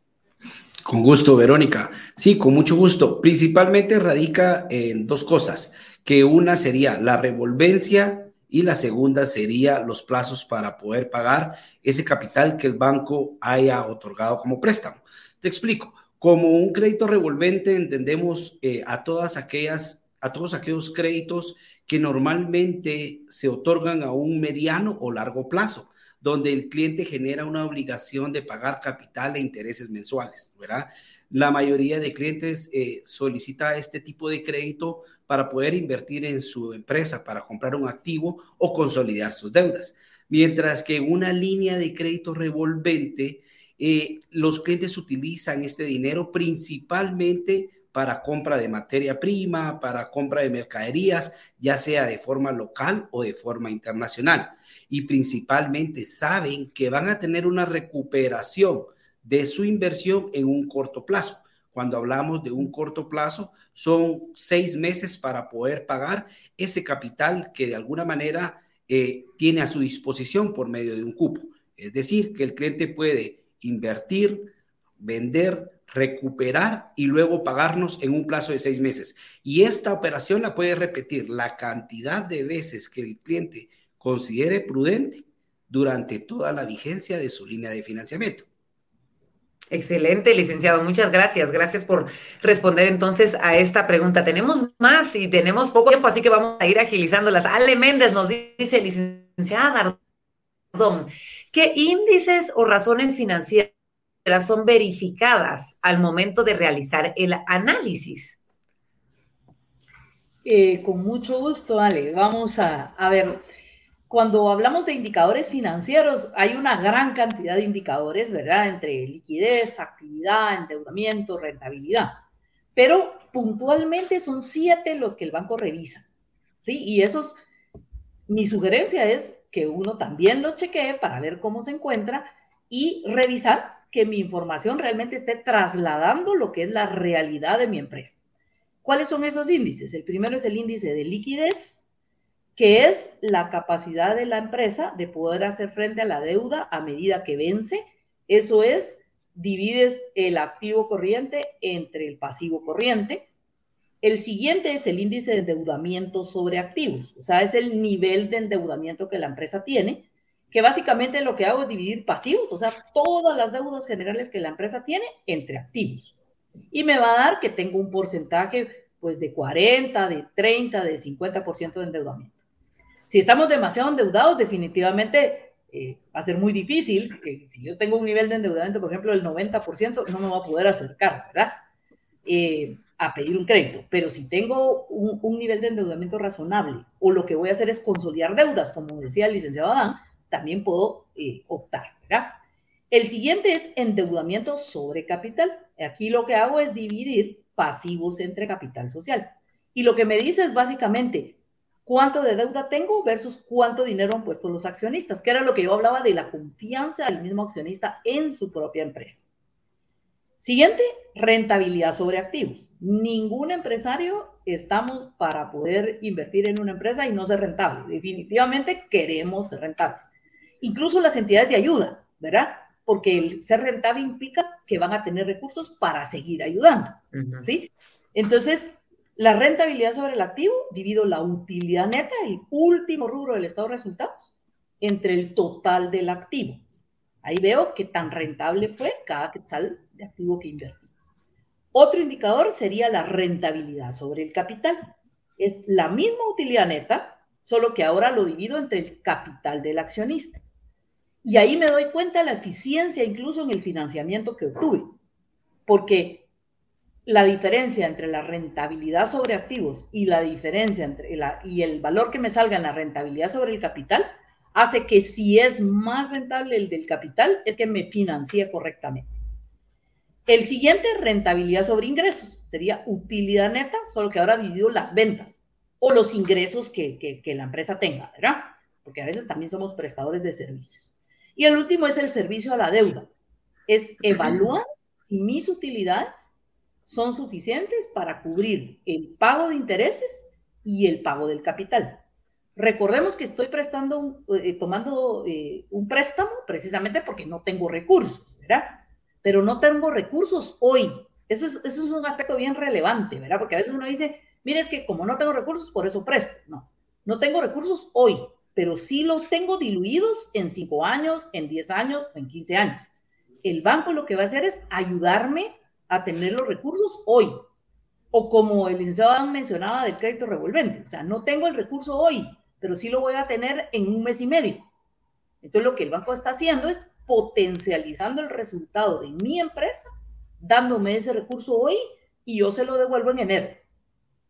Con gusto, Verónica. Sí, con mucho gusto. Principalmente radica en dos cosas, que una sería la revolvencia y la segunda sería los plazos para poder pagar ese capital que el banco haya otorgado como préstamo. Te explico. Como un crédito revolvente entendemos eh, a todas aquellas, a todos aquellos créditos que normalmente se otorgan a un mediano o largo plazo, donde el cliente genera una obligación de pagar capital e intereses mensuales. La mayoría de clientes eh, solicita este tipo de crédito para poder invertir en su empresa, para comprar un activo o consolidar sus deudas. Mientras que una línea de crédito revolvente eh, los clientes utilizan este dinero principalmente para compra de materia prima, para compra de mercaderías, ya sea de forma local o de forma internacional. Y principalmente saben que van a tener una recuperación de su inversión en un corto plazo. Cuando hablamos de un corto plazo, son seis meses para poder pagar ese capital que de alguna manera eh, tiene a su disposición por medio de un cupo. Es decir, que el cliente puede invertir, vender, recuperar y luego pagarnos en un plazo de seis meses. Y esta operación la puede repetir la cantidad de veces que el cliente considere prudente durante toda la vigencia de su línea de financiamiento. Excelente, licenciado. Muchas gracias. Gracias por responder entonces a esta pregunta. Tenemos más y tenemos poco tiempo, así que vamos a ir agilizándolas. Ale Méndez nos dice, licenciada Dardón, ¿Qué índices o razones financieras son verificadas al momento de realizar el análisis? Eh, con mucho gusto, Ale. Vamos a, a ver, cuando hablamos de indicadores financieros, hay una gran cantidad de indicadores, ¿verdad? Entre liquidez, actividad, endeudamiento, rentabilidad. Pero puntualmente son siete los que el banco revisa, ¿sí? Y esos, mi sugerencia es que uno también los chequee para ver cómo se encuentra y revisar que mi información realmente esté trasladando lo que es la realidad de mi empresa. ¿Cuáles son esos índices? El primero es el índice de liquidez, que es la capacidad de la empresa de poder hacer frente a la deuda a medida que vence. Eso es, divides el activo corriente entre el pasivo corriente. El siguiente es el índice de endeudamiento sobre activos, o sea, es el nivel de endeudamiento que la empresa tiene, que básicamente lo que hago es dividir pasivos, o sea, todas las deudas generales que la empresa tiene entre activos. Y me va a dar que tengo un porcentaje pues de 40, de 30, de 50% de endeudamiento. Si estamos demasiado endeudados, definitivamente eh, va a ser muy difícil, que si yo tengo un nivel de endeudamiento, por ejemplo, del 90%, no me va a poder acercar, ¿verdad? Eh, a pedir un crédito, pero si tengo un, nivel de endeudamiento razonable o lo que voy a hacer es consolidar deudas, como decía el licenciado Adán, también puedo eh, optar, ¿verdad? El siguiente es endeudamiento sobre capital. Aquí lo que hago es dividir pasivos entre capital social. Y lo que me dice es básicamente cuánto de deuda tengo versus cuánto dinero han puesto los accionistas, que era lo que yo hablaba de la confianza del mismo accionista en su propia empresa. Siguiente, rentabilidad sobre activos. Ningún empresario estamos para poder invertir en una empresa y no ser rentable. Definitivamente queremos ser rentables. Incluso las entidades de ayuda, ¿verdad? Porque el ser rentable implica que van a tener recursos para seguir ayudando, ¿sí? Entonces, La rentabilidad sobre el activo divido la utilidad neta, el último rubro del estado de resultados, entre el total del activo. Ahí veo qué tan rentable fue cada quetzal de activo que invertí. Otro indicador sería la rentabilidad sobre el capital. Es la misma utilidad neta, solo que ahora lo divido entre el capital del accionista. Y ahí me doy cuenta de la eficiencia incluso en el financiamiento que obtuve. Porque la diferencia entre la rentabilidad sobre activos y la diferencia entre la, y el valor que me salga en la rentabilidad sobre el capital hace que si es más rentable el del capital, es que me financie correctamente. El siguiente, rentabilidad sobre ingresos, sería utilidad neta, solo que ahora dividido las ventas o los ingresos que, que, la empresa tenga, ¿verdad? Porque a veces también somos prestadores de servicios. Y el último es el servicio a la deuda. Es evaluar si mis utilidades son suficientes para cubrir el pago de intereses y el pago del capital. Recordemos que estoy prestando, eh, tomando eh, un préstamo precisamente porque no tengo recursos, ¿verdad? Pero no tengo recursos hoy. Eso es, eso es un aspecto bien relevante, ¿verdad? Porque a veces uno dice, mire, es que como no tengo recursos, por eso presto. No, no tengo recursos hoy, pero sí los tengo diluidos en 5 años, en 10 años o en 15 años. El banco lo que va a hacer es ayudarme a tener los recursos hoy. O como el licenciado mencionaba del crédito revolvente, o sea, no tengo el recurso hoy, pero sí lo voy a tener en un mes y medio. Entonces lo que el banco está haciendo es potencializando el resultado de mi empresa, dándome ese recurso hoy y yo se lo devuelvo en enero.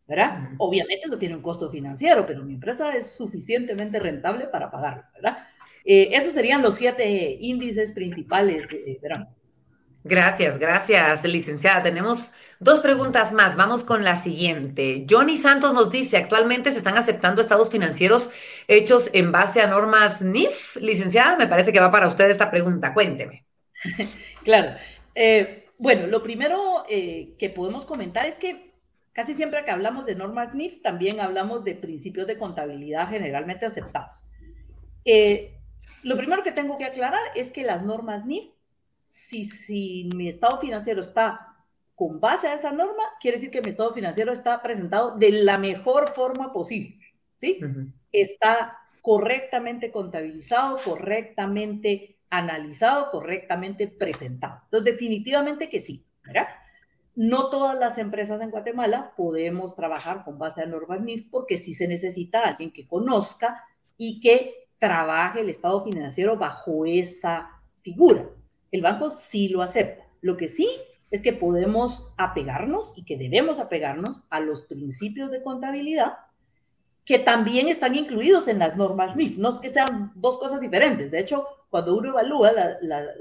¿Verdad? Obviamente eso tiene un costo financiero, pero mi empresa es suficientemente rentable para pagarlo, ¿verdad? Eh, esos serían los siete índices principales, eh, Gracias, gracias, licenciada. Tenemos dos preguntas más. Vamos con la siguiente. Johnny Santos nos dice, actualmente se están aceptando estados financieros hechos en base a normas NIF. Licenciada, me parece que va para usted esta pregunta. Cuénteme. Claro. Eh, bueno, lo primero eh, que podemos comentar es que casi siempre que hablamos de normas NIF, también hablamos de principios de contabilidad generalmente aceptados. Eh, lo primero que tengo que aclarar es que las normas NIF si, mi estado financiero está con base a esa norma, quiere decir que mi estado financiero está presentado de la mejor forma posible, ¿sí? Está correctamente contabilizado, correctamente analizado, correctamente presentado. Entonces, definitivamente que sí, ¿verdad? No todas las empresas en Guatemala podemos trabajar con base a normas NIF porque sí se necesita alguien que conozca y que trabaje el estado financiero bajo esa figura. El banco sí lo acepta. Lo que sí es que podemos apegarnos y que debemos apegarnos a los principios de contabilidad que también están incluidos en las normas MIF. No es que sean dos cosas diferentes. De hecho, cuando uno evalúa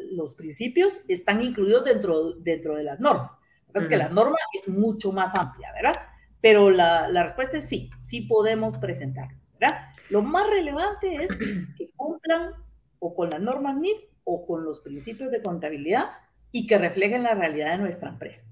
los principios, están incluidos dentro, dentro de las normas. Es que la norma es mucho más amplia, ¿verdad? Pero la, la respuesta es sí, sí podemos presentar, ¿verdad? Lo más relevante es que cumplan o con las normas NIF o con los principios de contabilidad y que reflejen la realidad de nuestra empresa.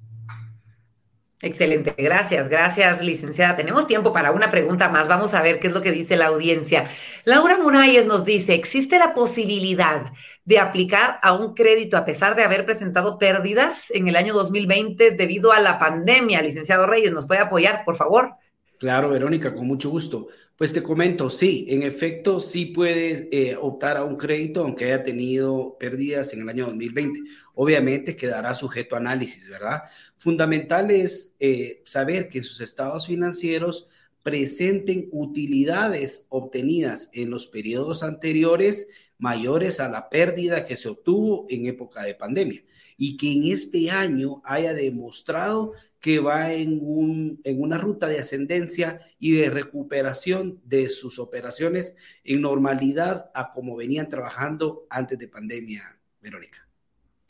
Excelente, gracias, gracias, licenciada. Tenemos tiempo para una pregunta más. Vamos a ver qué es lo que dice la audiencia. Laura Muralles nos dice, ¿existe la posibilidad de aplicar a un crédito a pesar de haber presentado pérdidas en el año 2020 debido a la pandemia? Licenciado Reyes, ¿nos puede apoyar, por favor? Claro, Verónica, con mucho gusto. Pues te comento, sí, en efecto, sí puedes eh, optar a un crédito aunque haya tenido pérdidas en el año 2020. Obviamente quedará sujeto a análisis, ¿verdad? Fundamental es eh, saber que sus estados financieros presenten utilidades obtenidas en los periodos anteriores mayores a la pérdida que se obtuvo en época de pandemia y que en este año haya demostrado que va en, un, en una ruta de ascendencia y de recuperación de sus operaciones en normalidad a como venían trabajando antes de pandemia, Verónica.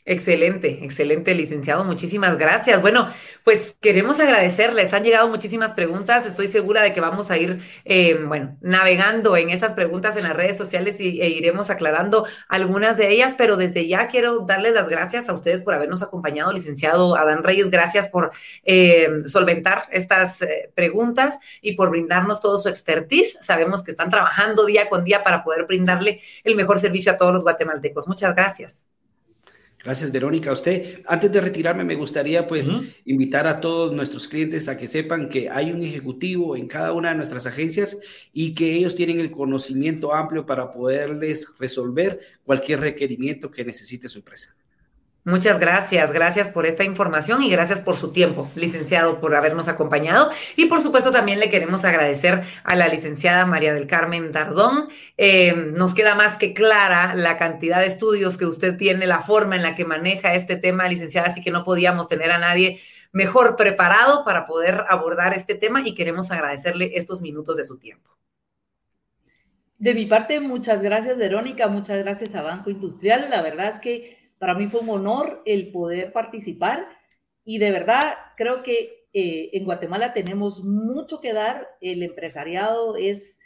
Excelente, excelente, licenciado. Muchísimas gracias. Bueno, pues queremos agradecerles. Han llegado muchísimas preguntas. Estoy segura de que vamos a ir, eh, bueno, navegando en esas preguntas en las redes sociales y, e iremos aclarando algunas de ellas. Pero desde ya quiero darles las gracias a ustedes por habernos acompañado, licenciado Adán Reyes. Gracias por eh, solventar estas eh, preguntas y por brindarnos todo su expertise. Sabemos que están trabajando día con día para poder brindarle el mejor servicio a todos los guatemaltecos. Muchas gracias. Gracias, Verónica. A usted, antes de retirarme, me gustaría pues invitar a todos nuestros clientes a que sepan que hay un ejecutivo en cada una de nuestras agencias y que ellos tienen el conocimiento amplio para poderles resolver cualquier requerimiento que necesite su empresa. Muchas gracias, gracias por esta información y gracias por su tiempo, licenciado, por habernos acompañado. Y por supuesto también le queremos agradecer a la licenciada María del Carmen Dardón. Eh, nos queda más que clara la cantidad de estudios que usted tiene, la forma en la que maneja este tema, licenciada, así que no podíamos tener a nadie mejor preparado para poder abordar este tema y queremos agradecerle estos minutos de su tiempo. De mi parte, muchas gracias, Verónica, muchas gracias a Banco Industrial. La verdad es que para mí fue un honor el poder participar y de verdad creo que eh, en Guatemala tenemos mucho que dar. El empresariado es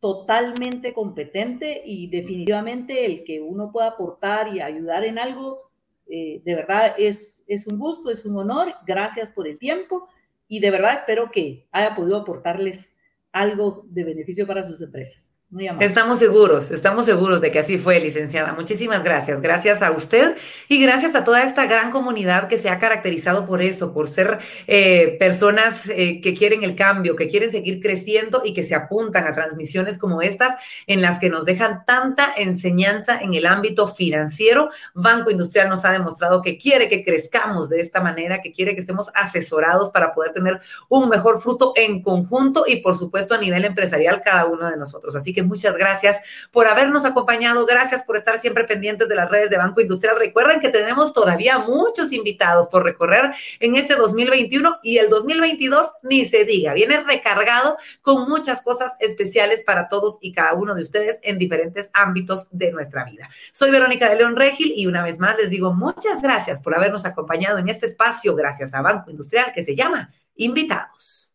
totalmente competente y definitivamente el que uno pueda aportar y ayudar en algo, eh, de verdad es, es un gusto, es un honor. Gracias por el tiempo y de verdad espero que haya podido aportarles algo de beneficio para sus empresas. Estamos seguros, estamos seguros de que así fue, licenciada. Muchísimas gracias. Gracias a usted y gracias a toda esta gran comunidad que se ha caracterizado por eso, por ser eh, personas eh, que quieren el cambio, que quieren seguir creciendo y que se apuntan a transmisiones como estas en las que nos dejan tanta enseñanza en el ámbito financiero. Banco Industrial nos ha demostrado que quiere que crezcamos de esta manera, que quiere que estemos asesorados para poder tener un mejor fruto en conjunto y por supuesto a nivel empresarial cada uno de nosotros. Así muchas gracias por habernos acompañado, gracias por estar siempre pendientes de las redes de Banco Industrial. Recuerden que tenemos todavía muchos invitados por recorrer en este 2021 y el 2022 ni se diga, viene recargado con muchas cosas especiales para todos y cada uno de ustedes en diferentes ámbitos de nuestra vida. Soy Verónica de León Regil y una vez más les digo muchas gracias por habernos acompañado en este espacio gracias a Banco Industrial que se llama Invitados.